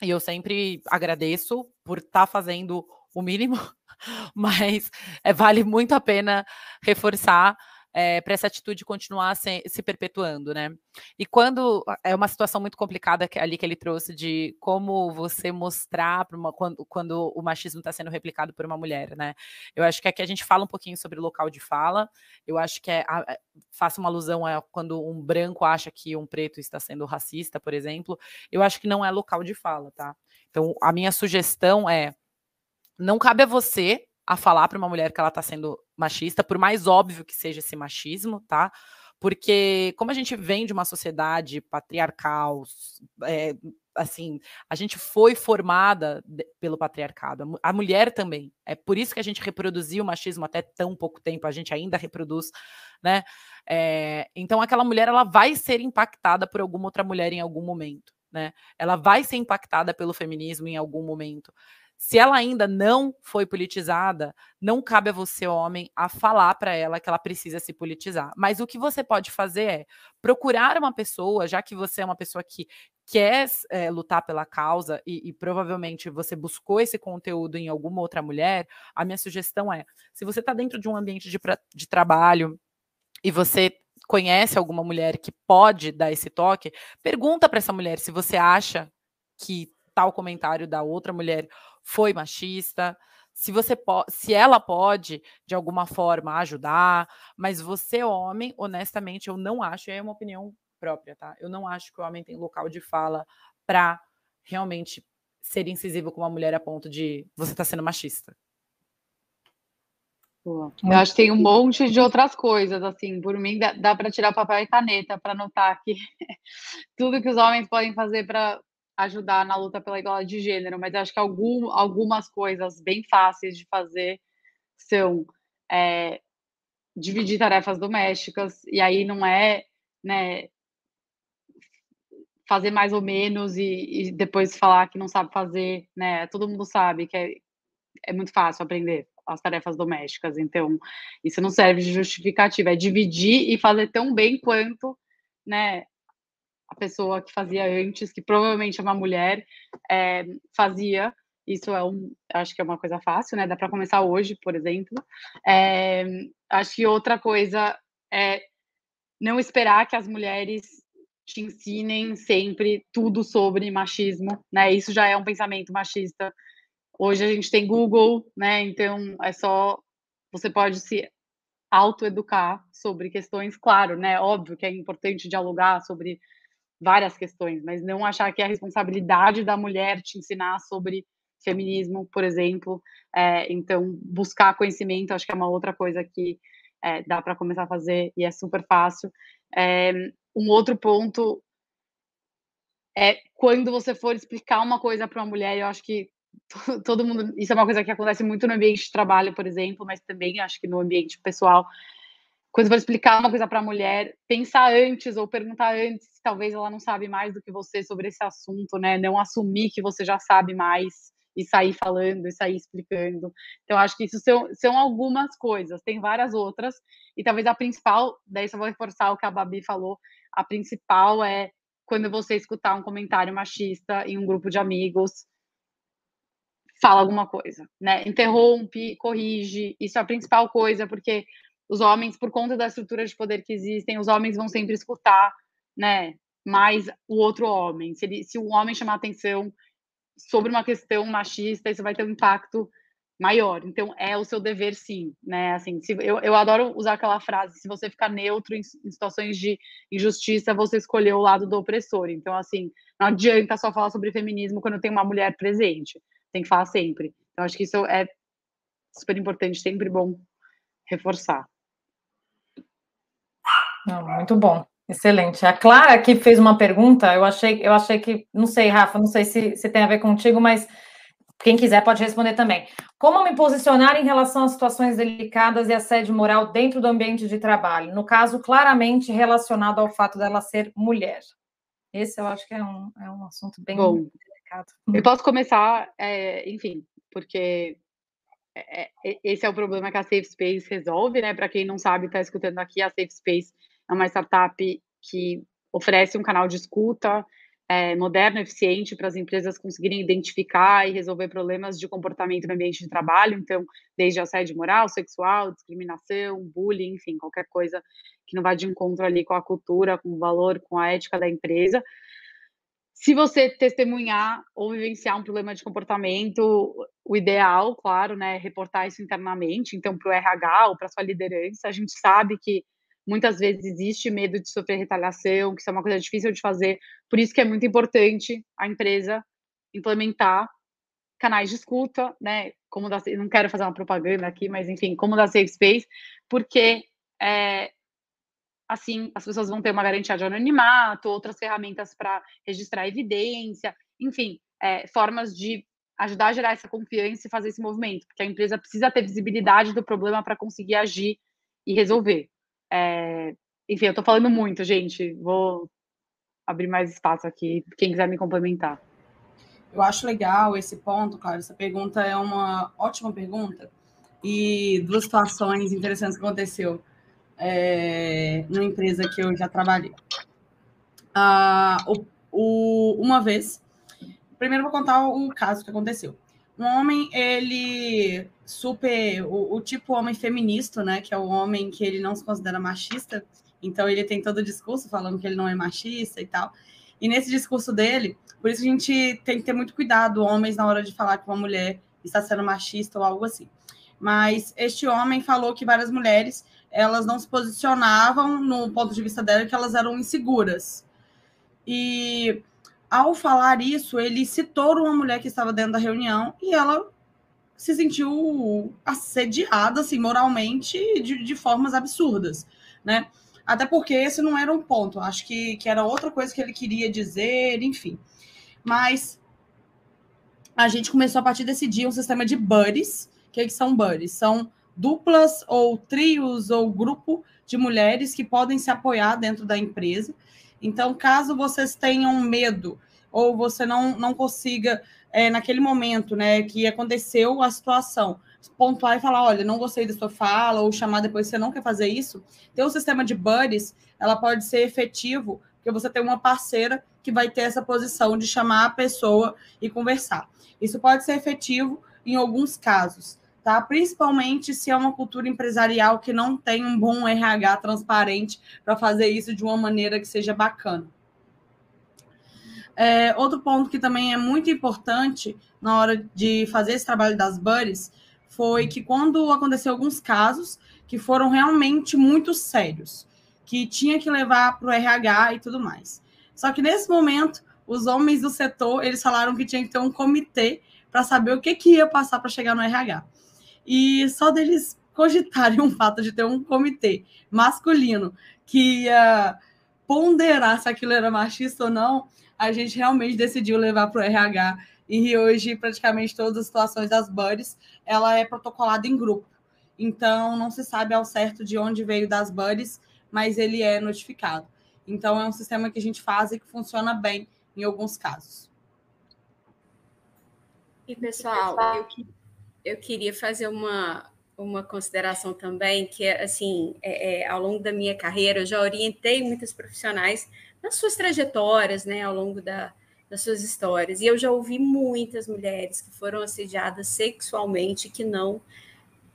e eu sempre agradeço por estar tá fazendo o mínimo, (laughs) mas é, vale muito a pena reforçar é, eh, para essa atitude continuar se, se, perpetuando, né? E quando é uma situação muito complicada que, ali que ele trouxe de como você mostrar uma, quando, quando o machismo está sendo replicado por uma mulher, né? Eu acho que aqui a gente fala um pouquinho sobre o local de fala. Eu acho que é, é faça uma alusão a quando um branco acha que um preto está sendo racista, por exemplo. Eu acho que não é local de fala, tá? Então, a minha sugestão é não cabe a você a falar para uma mulher que ela está sendo machista, por mais óbvio que seja esse machismo, tá? Porque como a gente vem de uma sociedade patriarcal, é, assim, a gente foi formada pelo patriarcado, a mulher também. É por isso que a gente reproduziu o machismo até tão pouco tempo, a gente ainda reproduz, né? É, então aquela mulher ela vai ser impactada por alguma outra mulher em algum momento. Né? Ela vai ser impactada pelo feminismo em algum momento. Se ela ainda não foi politizada, não cabe a você, homem, a falar para ela que ela precisa se politizar. Mas o que você pode fazer é procurar uma pessoa, já que você é uma pessoa que quer é, lutar pela causa e, e, provavelmente você buscou esse conteúdo em alguma outra mulher, a minha sugestão é: se você está dentro de um ambiente de, de trabalho e você conhece alguma mulher que pode dar esse toque, pergunta para essa mulher se você acha que tal comentário da outra mulher foi machista, se você se ela pode de alguma forma ajudar, mas você homem, honestamente, eu não acho, é uma opinião própria, tá? Eu não acho que o homem tem local de fala para realmente ser incisivo com uma mulher a ponto de você tá sendo machista. Eu acho que tem um monte de outras coisas, assim, por mim dá, dá para tirar papel e caneta para notar que (laughs) tudo que os homens podem fazer para ajudar na luta pela igualdade de gênero, mas acho que algum, algumas coisas bem fáceis de fazer são é, dividir tarefas domésticas, e aí não é né, fazer mais ou menos e, e, depois falar que não sabe fazer, né? Todo mundo sabe que é, é muito fácil aprender as tarefas domésticas, então isso não serve de justificativa, é dividir e fazer tão bem quanto, né, a pessoa que fazia antes, que provavelmente é uma mulher, é, fazia. Isso é um, acho que é uma coisa fácil, né? Dá para começar hoje, por exemplo. É, acho que outra coisa é não esperar que as mulheres te ensinem sempre tudo sobre machismo, né? Isso já é um pensamento machista. Hoje a gente tem Google, né? Então é só você pode se autoeducar sobre questões, claro, né? Óbvio que é importante dialogar sobre várias questões, mas não achar que é a responsabilidade da mulher te ensinar sobre feminismo, por exemplo. É, então, buscar conhecimento, acho que é uma outra coisa que é, dá para começar a fazer e é super fácil. É, um outro ponto é quando você for explicar uma coisa para uma mulher, eu acho que todo mundo, isso é uma coisa que acontece muito no ambiente de trabalho, por exemplo, mas também acho que no ambiente pessoal, quando for explicar uma coisa para a mulher, pensar antes ou perguntar antes talvez ela não sabe mais do que você sobre esse assunto, né? Não assumir que você já sabe mais e sair falando e sair explicando. Então, acho que isso são, são algumas coisas, tem várias outras, e talvez a principal, daí só vou reforçar o que a Babi falou, a principal é quando você escutar um comentário machista em um grupo de amigos, fala alguma coisa, né? Interrompe, corrige, isso é a principal coisa, porque os homens, por conta da estrutura de poder que existem, os homens vão sempre escutar, né, mais o outro homem. Se, ele, se o homem chamar atenção sobre uma questão machista, isso vai ter um impacto maior. Então, é o seu dever, sim, né? Assim, se, eu, eu adoro usar aquela frase: se você ficar neutro em, em, situações de injustiça, você escolheu o lado do opressor. Então, assim, não adianta só falar sobre feminismo quando tem uma mulher presente. Tem que falar sempre. Então, acho que isso é super importante, sempre bom reforçar. Não, muito bom. Excelente. A Clara que fez uma pergunta, eu achei, eu achei que, não sei, Rafa, não sei se, se tem a ver contigo, mas quem quiser pode responder também. Como me posicionar em relação a situações delicadas e assédio moral dentro do ambiente de trabalho? No caso, claramente relacionado ao fato dela ser mulher. Esse eu acho que é um, é um assunto bem Bom, delicado. (laughs) Eu posso começar, é, enfim, porque é, é, esse é o problema que a Safe Space resolve, né? Para quem não sabe, está escutando aqui, a Safe Space é uma startup que oferece um canal de escuta é, moderno, eficiente para as empresas conseguirem identificar e resolver problemas de comportamento no ambiente de trabalho. Então, desde assédio moral, sexual, discriminação, bullying, enfim, qualquer coisa que não vá de encontro ali com a cultura, com o valor, com a ética da empresa. Se você testemunhar ou vivenciar um problema de comportamento, o ideal, claro, né, é reportar isso internamente, então para o RH ou para sua liderança. A gente sabe que muitas vezes existe medo de sofrer retaliação, que isso é uma coisa difícil de fazer. Por isso que é muito importante a empresa implementar canais de escuta, né? Como da, não quero fazer uma propaganda aqui, mas enfim, como da Safe Space, porque é, assim as pessoas vão ter uma garantia de anonimato, outras ferramentas para registrar evidência, enfim, é, formas de ajudar a gerar essa confiança e fazer esse movimento, porque a empresa precisa ter visibilidade do problema para conseguir agir e resolver. É, enfim, eu estou falando muito, gente. Vou abrir mais espaço aqui, quem quiser me complementar. Eu acho legal esse ponto, claro. Essa pergunta é uma ótima pergunta. E duas situações interessantes que aconteceu é, empresa que eu já trabalhei. Ah, o, o, uma vez, primeiro vou contar o caso que aconteceu. Um homem, ele super. O, o, tipo homem feminista, né? Que é o homem que ele não se considera machista. Então ele tem todo o discurso falando que ele não é machista e tal. E nesse discurso dele, por isso a gente tem que ter muito cuidado, homens, na hora de falar que uma mulher está sendo machista ou algo assim. Mas este homem falou que várias mulheres elas não se posicionavam no ponto de vista dela que elas eram inseguras. E ao falar isso, ele citou uma mulher que estava dentro da reunião e ela se sentiu assediada, assim, moralmente, de, de formas absurdas, né? Até porque esse não era um ponto, acho que, que era outra coisa que ele queria dizer, enfim. Mas a gente começou a partir desse dia um sistema de buddies. O que, que são buddies? São duplas ou trios ou grupo de mulheres que podem se apoiar dentro da empresa. Então, caso vocês tenham medo ou você não, não consiga é, naquele momento, né, que aconteceu a situação, pontuar e falar, olha, não gostei da sua fala, ou chamar depois, você não quer fazer isso, ter um sistema de buddies, ela pode ser efetivo, porque você tem uma parceira que vai ter essa posição de chamar a pessoa e conversar. Isso pode ser efetivo em alguns casos, tá? Principalmente se é uma cultura empresarial que não tem um bom RH transparente para fazer isso de uma maneira que seja bacana. É, outro ponto que também é muito importante na hora de fazer esse trabalho das buddies foi que quando aconteceu alguns casos que foram realmente muito sérios, que tinha que levar para o RH e tudo mais. Só que nesse momento, os homens do setor, eles falaram que tinha que ter um comitê para saber o que, que ia passar para chegar no RH. E só deles cogitarem o (laughs) fato de ter um comitê masculino que ia ponderar se aquilo era machista ou não, a gente realmente decidiu levar para o RH e hoje praticamente todas as situações das buddies ela é protocolada em grupo. Então não se sabe ao certo de onde veio das buddies, mas ele é notificado. Então é um sistema que a gente faz e que funciona bem em alguns casos. E pessoal, eu, eu queria fazer uma, uma consideração também que assim é, é, ao longo da minha carreira eu já orientei muitos profissionais nas suas trajetórias, né, ao longo da, das suas histórias. E eu já ouvi muitas mulheres que foram assediadas sexualmente que não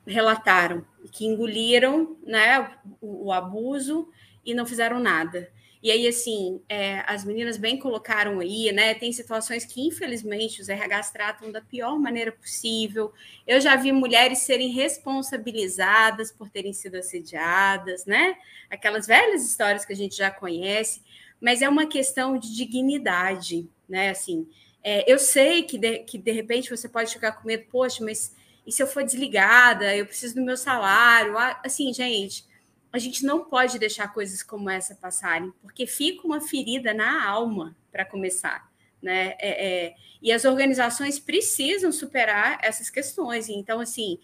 relataram, que engoliram né, o, o abuso e não fizeram nada. E aí, assim, é, as meninas bem colocaram aí, né? Tem situações que, infelizmente, os RHs tratam da pior maneira possível. Eu já vi mulheres serem responsabilizadas por terem sido assediadas, né? Aquelas velhas histórias que a gente já conhece, mas é uma questão de dignidade, né? Assim, é, eu sei que de, que de repente você pode ficar com medo, poxa, mas e se eu for desligada? Eu preciso do meu salário? Assim, gente a gente não pode deixar coisas como essa passarem, porque fica uma ferida na alma para começar. Né? É, é, e as organizações precisam superar essas questões. Então, assim,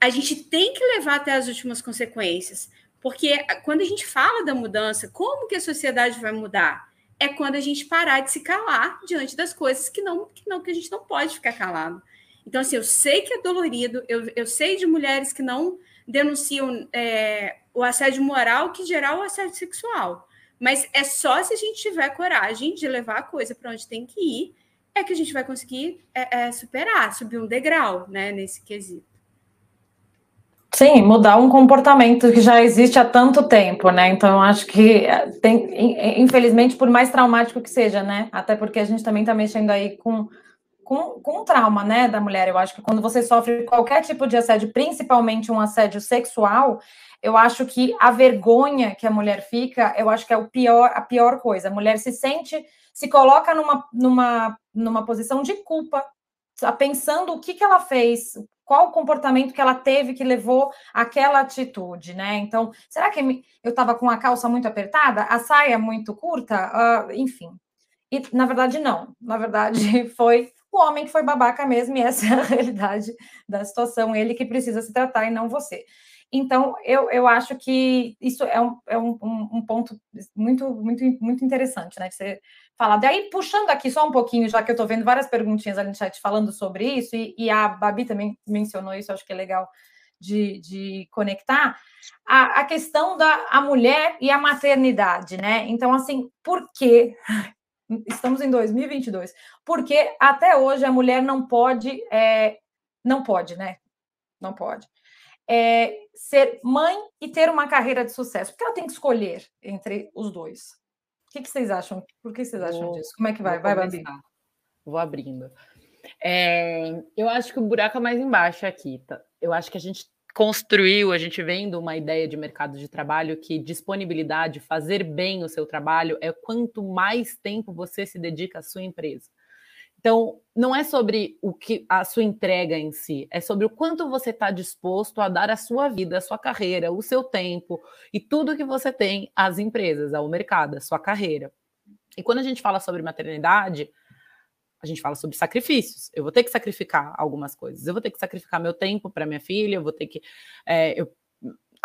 a gente tem que levar até as últimas consequências, porque quando a gente fala da mudança, como que a sociedade vai mudar? É quando a gente parar de se calar diante das coisas que não que, não, que a gente não pode ficar calado. Então, assim, eu sei que é dolorido, eu, eu sei de mulheres que não denunciam é, o assédio moral que gerar o assédio sexual. Mas é só se a gente tiver coragem de levar a coisa para onde tem que ir, é que a gente vai conseguir é, é, superar, subir um degrau né, nesse quesito. Sim, mudar um comportamento que já existe há tanto tempo, né? Então, acho que é, tem, infelizmente, por mais traumático que seja, né? Até porque a gente também está mexendo aí com com, com o trauma, né, da mulher. Eu acho que quando você sofre qualquer tipo de assédio, principalmente um assédio sexual, eu acho que a vergonha que a mulher fica, eu acho que é o pior, a pior coisa. A mulher se sente, se coloca numa, numa, numa posição de culpa, tá pensando o que, que ela fez, qual o comportamento que ela teve que levou àquela atitude, né? Então, será que eu estava com a calça muito apertada, a saia muito curta, uh, enfim. E na verdade não, na verdade (laughs) foi o homem que foi babaca mesmo, e essa é a (laughs) realidade da situação, ele que precisa se tratar e não você. Então, eu, eu acho que isso é um, é um, um ponto muito, muito, muito interessante, né? De você falar. Daí, puxando aqui só um pouquinho, já que eu estou vendo várias perguntinhas ali no chat falando sobre isso, e, e a Babi também mencionou isso, acho que é legal de, de conectar, a, a questão da a mulher e a maternidade, né? Então, assim, por quê? (laughs) estamos em 2022, porque até hoje a mulher não pode, é, não pode, né? Não pode. É, ser mãe e ter uma carreira de sucesso, porque ela tem que escolher entre os dois. O que, que vocês acham? Por que vocês acham vou, disso? Como é que vai? Vai, Babi. Vou abrindo. É, eu acho que o buraco é mais embaixo aqui. Tá? Eu acho que a gente construiu, a gente vendo uma ideia de mercado de trabalho que disponibilidade, fazer bem o seu trabalho é quanto mais tempo você se dedica à sua empresa. Então, não é sobre o que a sua entrega em si, é sobre o quanto você está disposto a dar a sua vida, a sua carreira, o seu tempo e tudo que você tem às empresas, ao mercado, à sua carreira. E quando a gente fala sobre maternidade, a gente fala sobre sacrifícios. Eu vou ter que sacrificar algumas coisas. Eu vou ter que sacrificar meu tempo para minha filha, eu vou ter que. É, eu,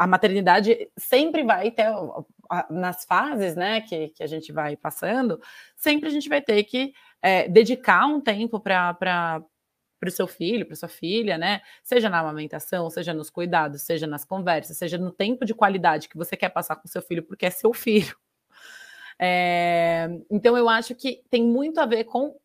a maternidade sempre vai ter, nas fases né, que, que a gente vai passando, sempre a gente vai ter que é, dedicar um tempo para para o seu filho, para sua filha, né? Seja na amamentação, seja nos cuidados, seja nas conversas, seja no tempo de qualidade que você quer passar com seu filho, porque é seu filho. É, então eu acho que tem muito a ver com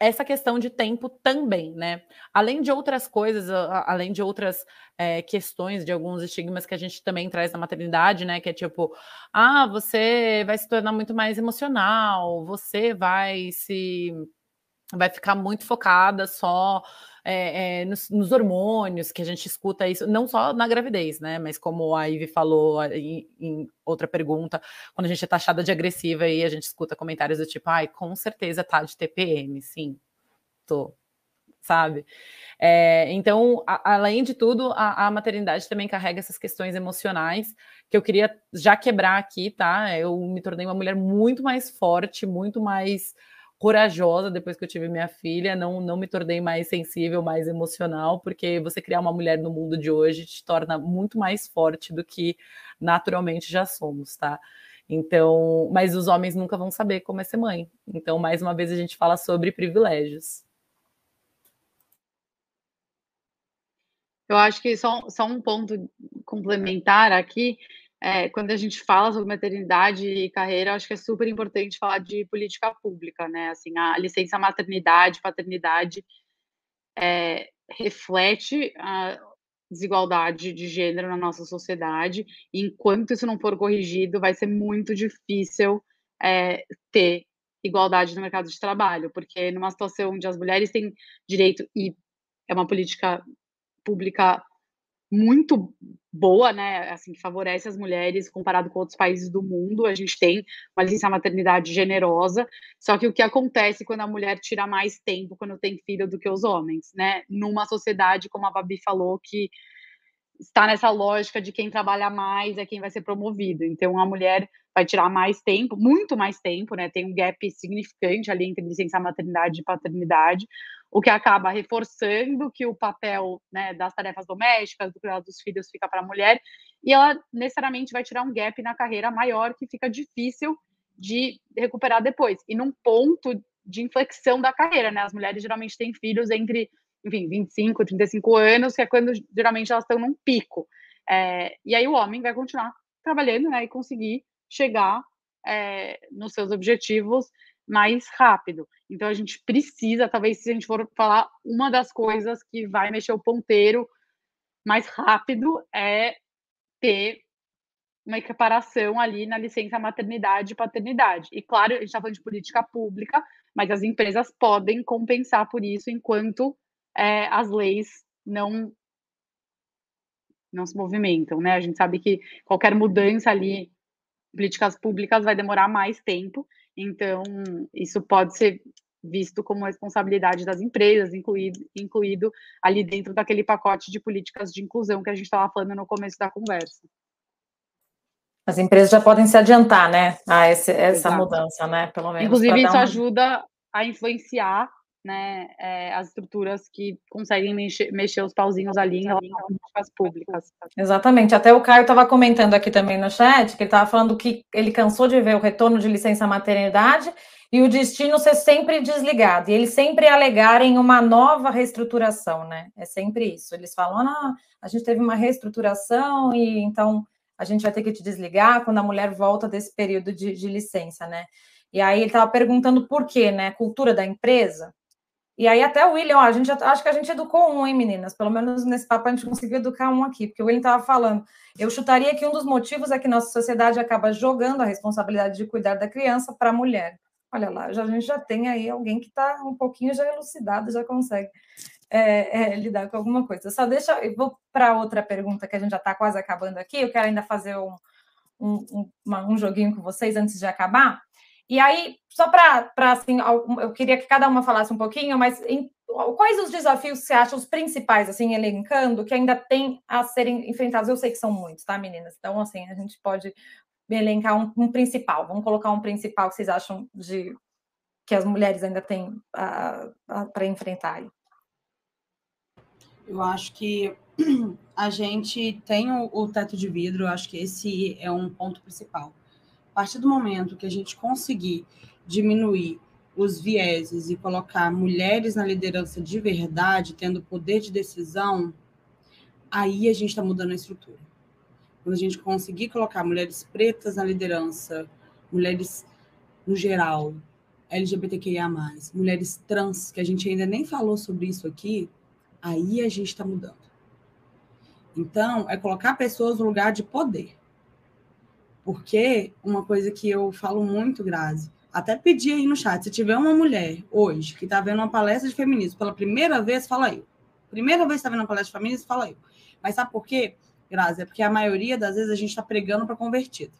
essa questão de tempo também, né? Além de outras coisas, além de outras é, questões, de alguns estigmas que a gente também traz na maternidade, né? Que é tipo, ah, você vai se tornar muito mais emocional, você vai se vai ficar muito focada só é, é, nos, nos, hormônios, que a gente escuta isso, não só na gravidez, né? Mas como a Ivy falou em, em outra pergunta, quando a gente é taxada de agressiva e a gente escuta comentários do tipo, ai, com certeza tá de TPM, sim, tô, sabe? É, então, a, além de tudo, a, a, maternidade também carrega essas questões emocionais que eu queria já quebrar aqui, tá? Eu me tornei uma mulher muito mais forte, muito mais corajosa depois que eu tive minha filha, não, não me tornei mais sensível, mais emocional, porque você criar uma mulher no mundo de hoje te torna muito mais forte do que naturalmente já somos, tá? Então, mas os homens nunca vão saber como é ser mãe. Então, mais uma vez a gente fala sobre privilégios. Eu acho que só, só um ponto complementar aqui é, quando a gente fala sobre maternidade e carreira, acho que é super importante falar de política pública, né? Assim, a licença maternidade, paternidade é, reflete a, desigualdade de gênero na nossa sociedade. E enquanto isso não for corrigido, vai ser muito difícil é, ter igualdade no mercado de trabalho, porque numa situação onde as mulheres têm direito e é uma política pública muito boa, né? Assim, que favorece as mulheres comparado com outros países do mundo. A gente tem uma licença maternidade generosa. Só que o que acontece quando a mulher tira mais tempo quando tem filho do que os homens, né? Numa sociedade, como a Babi falou, que está nessa lógica de quem trabalha mais é quem vai ser promovido. Então, a mulher vai tirar mais tempo, muito mais tempo, né? Tem um gap significante ali entre licença maternidade e paternidade, o que acaba reforçando que o papel né, das tarefas domésticas, do cuidado dos filhos fica para a mulher, e ela necessariamente vai tirar um gap na carreira maior que fica difícil de recuperar depois. E num ponto de inflexão da carreira, né? As mulheres geralmente têm filhos entre enfim, 25, 35 anos, que é quando geralmente elas estão num pico. É, e aí o homem vai continuar trabalhando, né, e conseguir chegar é, nos seus objetivos mais rápido. Então a gente precisa, talvez se a gente for falar, uma das coisas que vai mexer o ponteiro mais rápido é ter uma equiparação ali na licença maternidade e paternidade. E claro, a gente está falando de política pública, mas as empresas podem compensar por isso enquanto é, as leis não não se movimentam, né? A gente sabe que qualquer mudança ali, políticas públicas, vai demorar mais tempo, então isso pode ser visto como responsabilidade das empresas, incluído, incluído ali dentro daquele pacote de políticas de inclusão que a gente estava falando no começo da conversa. As empresas já podem se adiantar, né, a esse, essa mudança, né, pelo menos. Inclusive, isso ajuda a influenciar né, é, as estruturas que conseguem mexer, mexer os pauzinhos ali em às públicas. Exatamente. Até o Caio estava comentando aqui também no chat que ele estava falando que ele cansou de ver o retorno de licença maternidade e o destino ser sempre desligado, e eles sempre alegarem uma nova reestruturação, né? É sempre isso. Eles falam, ah, a gente teve uma reestruturação e então a gente vai ter que te desligar quando a mulher volta desse período de, de licença, né? E aí ele estava perguntando por quê, né? Cultura da empresa. E aí até o William, ó, a gente acho que a gente educou um, hein, meninas? Pelo menos nesse papo a gente conseguiu educar um aqui, porque o William estava falando. Eu chutaria que um dos motivos é que nossa sociedade acaba jogando a responsabilidade de cuidar da criança para a mulher. Olha lá, já, a gente já tem aí alguém que está um pouquinho já elucidado, já consegue é, é, lidar com alguma coisa. Só deixa, eu vou para outra pergunta que a gente já está quase acabando aqui. Eu quero ainda fazer um, um, um, uma, um joguinho com vocês antes de acabar. E aí, só para, assim, eu queria que cada uma falasse um pouquinho, mas em, quais os desafios você acha os principais, assim, elencando, que ainda tem a serem enfrentados? Eu sei que são muitos, tá, meninas? Então, assim, a gente pode elencar um, um principal. Vamos colocar um principal que vocês acham de que as mulheres ainda têm para enfrentar. Eu acho que (clears throat) a gente tem o, o teto de vidro, acho que esse é um ponto principal partir do momento que a gente conseguir diminuir os vieses e colocar mulheres na liderança de verdade, tendo poder de decisão, aí a gente está mudando a estrutura. Quando a gente conseguir colocar mulheres pretas na liderança, mulheres no geral, LGBTQIA, mulheres trans, que a gente ainda nem falou sobre isso aqui, aí a gente está mudando. Então, é colocar pessoas no lugar de poder. Porque uma coisa que eu falo muito, Grazi, até pedi aí no chat, se tiver uma mulher hoje que está vendo uma palestra de feminismo pela primeira vez, fala eu. Primeira vez que está vendo uma palestra de feminismo, fala eu. Mas sabe por quê, Grazi? É porque a maioria das vezes a gente está pregando para convertido.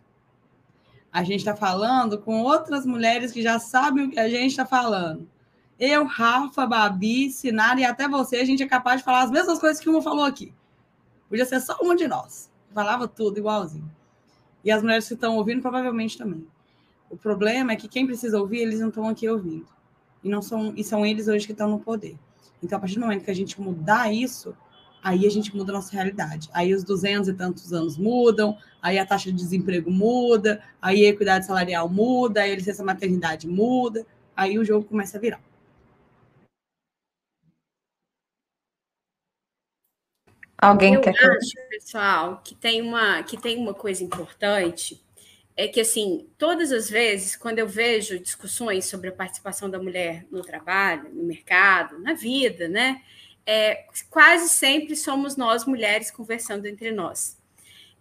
A gente está falando com outras mulheres que já sabem o que a gente está falando. Eu, Rafa, Babi, Sinara e até você, a gente é capaz de falar as mesmas coisas que uma falou aqui. Podia ser só uma de nós. Falava tudo igualzinho. E as mulheres que estão ouvindo, provavelmente também. O problema é que quem precisa ouvir, eles não estão aqui ouvindo. E, não são, e são eles hoje que estão no poder. Então, a partir do momento que a gente mudar isso, aí a gente muda a nossa realidade. Aí os 200 e tantos anos mudam, aí a taxa de desemprego muda, aí a equidade salarial muda, aí a licença maternidade muda, aí o jogo começa a virar. Alguém eu quer acho, pessoal, que tem uma que tem uma coisa importante é que assim todas as vezes quando eu vejo discussões sobre a participação da mulher no trabalho, no mercado, na vida, né, é, quase sempre somos nós mulheres conversando entre nós.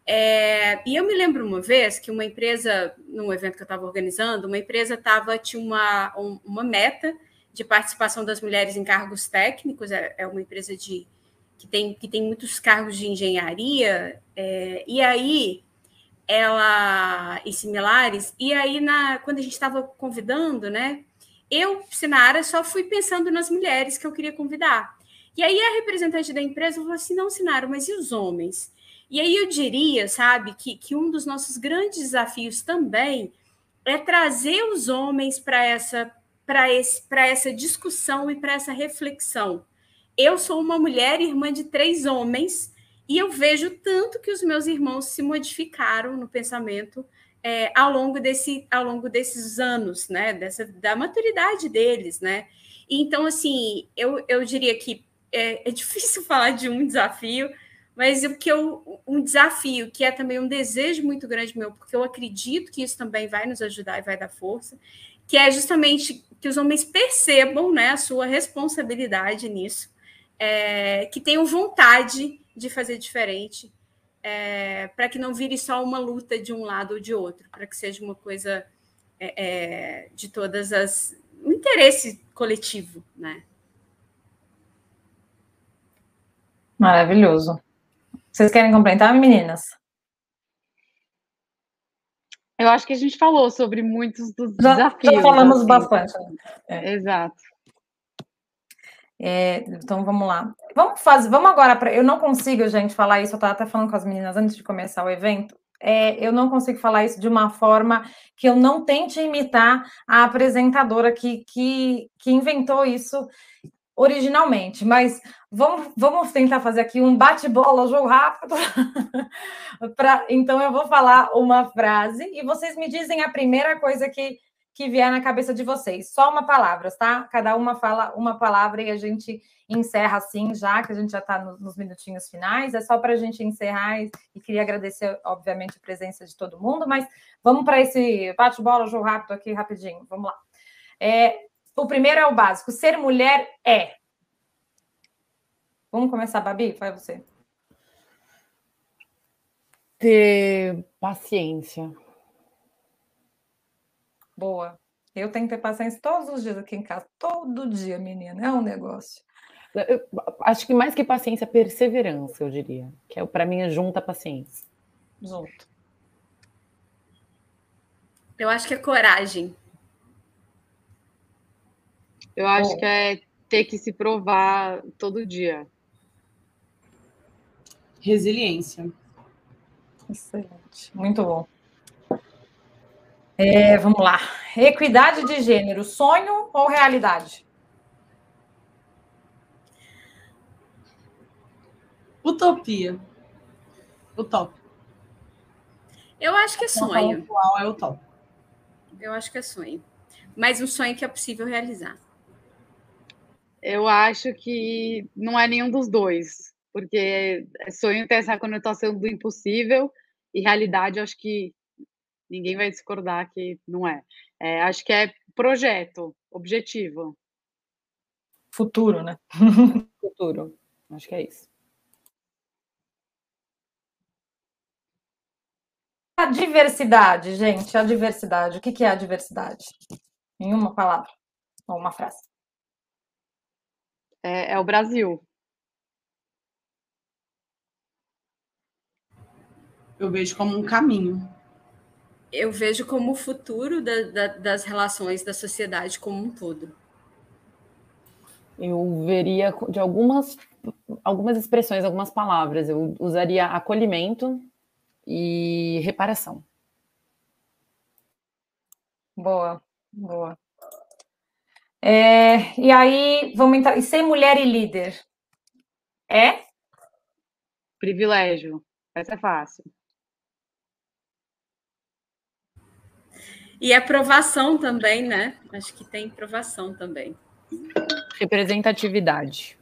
É, e eu me lembro uma vez que uma empresa, num evento que eu estava organizando, uma empresa tava, tinha uma, um, uma meta de participação das mulheres em cargos técnicos, é, é uma empresa de, que, tem, que tem muitos cargos de engenharia, é, e aí ela e similares, e aí na, quando a gente estava convidando, né, eu, Sinara, só fui pensando nas mulheres que eu queria convidar. E aí a representante da empresa falou assim: não, Sinara, mas e os homens? E aí eu diria, sabe, que, que um dos nossos grandes desafios também é trazer os homens para essa para essa discussão e para essa reflexão. Eu sou uma mulher irmã de três homens e eu vejo tanto que os meus irmãos se modificaram no pensamento é, ao longo desse ao longo desses anos, né? Dessa da maturidade deles, né? Então, assim, eu, eu diria que é, é (laughs) difícil falar de um desafio, mas o que eu, um desafio que é também um desejo muito grande meu, porque eu acredito que isso também vai nos ajudar e vai dar força, que é justamente que os homens percebam né, a sua responsabilidade nisso, é, que tenham vontade de fazer diferente, é, para que não vire só uma luta de um lado ou de outro, para que seja uma coisa é, é, de todas as. um interesse coletivo, né? Maravilhoso. Vocês querem complementar, meninas? Eu acho que a gente falou sobre muitos dos já, desafios. Já falamos assim. bastante. É. Exato. É, então vamos lá. Vamos fazer, vamos agora para. Eu não consigo, gente, falar isso. Eu estava até falando com as meninas antes de começar o evento. É, eu não consigo falar isso de uma forma que eu não tente imitar a apresentadora que, que, que inventou isso originalmente, mas vamos, vamos tentar fazer aqui um bate-bola, jogo rápido. (laughs) pra, então, eu vou falar uma frase e vocês me dizem a primeira coisa que, que vier na cabeça de vocês. Só uma palavra, tá? Cada uma fala uma palavra e a gente encerra assim, já que a gente já está no, nos minutinhos finais. É só para a gente encerrar e, e, queria agradecer, obviamente, a presença de todo mundo, mas vamos para esse bate-bola, jogo rápido aqui, rapidinho. Vamos lá. É, o primeiro é o básico. Ser mulher é. Vamos começar, Babi? Vai você. Ter paciência. Boa. Eu tenho que ter paciência todos os dias aqui em casa. Todo dia, menina. É um negócio. Eu acho que mais que paciência, perseverança, eu diria. Que é, para mim é junta paciência. Junto. Eu acho que é coragem. Eu acho Bom. que é ter que se provar todo dia. Resiliência. Excelente. Muito bom. É, vamos lá. Equidade de gênero, sonho ou realidade? Utopia. Utópico. Eu acho que é sonho. Atual é utópico. Eu acho que é sonho. Mas um sonho que é possível realizar. Eu acho que não é nenhum dos dois, porque sonho tem essa conotação do impossível e realidade, acho que ninguém vai discordar que não é. é acho que é projeto, objetivo. Futuro, né? Futuro, acho que é isso. A diversidade, gente, a diversidade. O que é a diversidade? Em uma palavra ou uma frase é, é o Brasil. Eu vejo como um caminho. Eu vejo como o futuro da, da, das relações da sociedade como um todo. Eu veria de algumas, algumas expressões, algumas palavras. Eu usaria acolhimento e reparação. Boa, boa. É, e aí, vamos entrar. E ser mulher e líder? É? Privilégio. Essa é fácil. E aprovação também, né? Acho que tem aprovação também. Representatividade.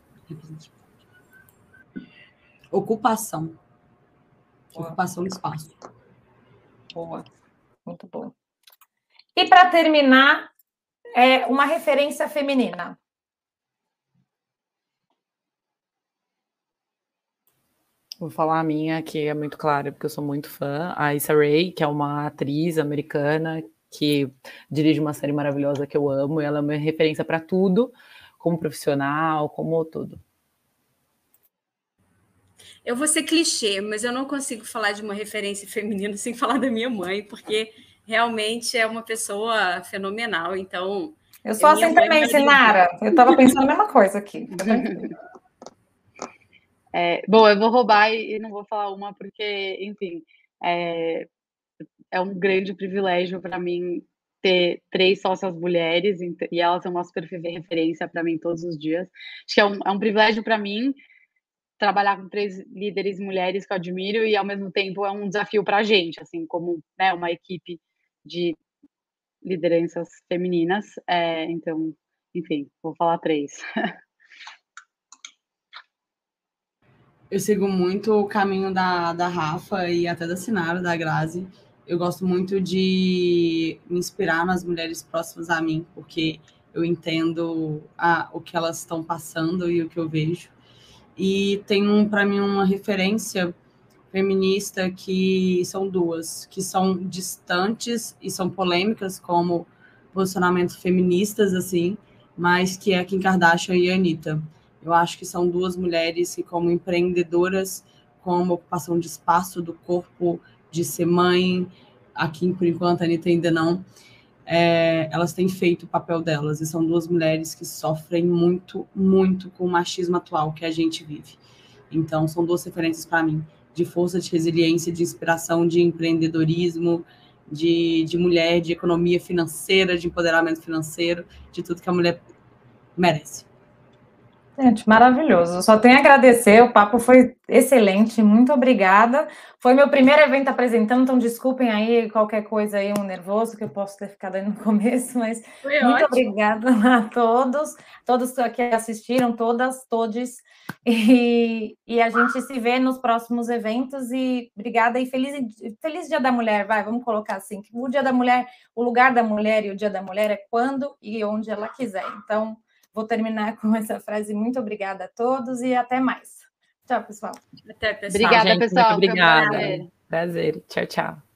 Ocupação. Boa. Ocupação do espaço. Boa. Muito bom. E para terminar, é uma referência feminina? Vou falar a minha, que é muito clara, porque eu sou muito fã. A Issa Rae, que é uma atriz americana que dirige uma série maravilhosa que eu amo, e ela é uma referência para tudo, como profissional, como tudo. Eu vou ser clichê, mas eu não consigo falar de uma referência (laughs) feminina sem falar da minha mãe, porque realmente é uma pessoa fenomenal. Então. Eu sou assim também, Sinara. Eu estava pensando a mesma coisa aqui. (laughs) É, bom, eu vou roubar e não vou falar uma porque, enfim, é, é um grande privilégio para mim ter três sócias mulheres e elas são uma super referência para mim todos os dias. Acho que é um, é um privilégio para mim trabalhar com três líderes mulheres que eu admiro e ao mesmo tempo é um desafio para a gente, assim como né, uma equipe de lideranças femininas. É, então, enfim, vou falar três. (laughs) Eu sigo muito o caminho da, da Rafa e até da Sinara, da Grazi. Eu gosto muito de me inspirar nas mulheres próximas a mim, porque eu entendo a, o que elas estão passando e o que eu vejo. E tem um, para mim uma referência feminista que são duas, que são distantes e são polêmicas, como posicionamentos feministas, assim, mas que é Kim Kardashian e a Anitta. Eu acho que são duas mulheres que, como empreendedoras, com uma ocupação de espaço do corpo, de ser mãe, aqui por enquanto a Anitta ainda não, é, elas têm feito o papel delas, e são duas mulheres que sofrem muito, muito com o machismo atual que a gente vive. Então, são duas referências para mim, de força, de resiliência, de inspiração, de empreendedorismo, de, de mulher, de economia financeira, de empoderamento financeiro, de tudo que a mulher merece. Gente, maravilhoso. Só tenho a agradecer, o papo foi excelente, muito obrigada. Foi meu primeiro evento apresentando, então desculpem aí qualquer coisa aí, um nervoso que eu posso ter ficado aí no (laughs) começo, mas foi muito ótimo. obrigada a todos, todos que assistiram, todas, todes, e, e, a gente se vê nos próximos eventos e obrigada e feliz, feliz Dia da Mulher, vai, vamos colocar assim, que o Dia da Mulher, o lugar da mulher e o Dia da Mulher é quando e onde ela quiser, então Vou terminar com essa frase. Muito obrigada a todos e até mais. Tchau, pessoal. Até, pessoal. Obrigada, Gente, pessoal. Muito obrigada. Prazer. Tchau, tchau.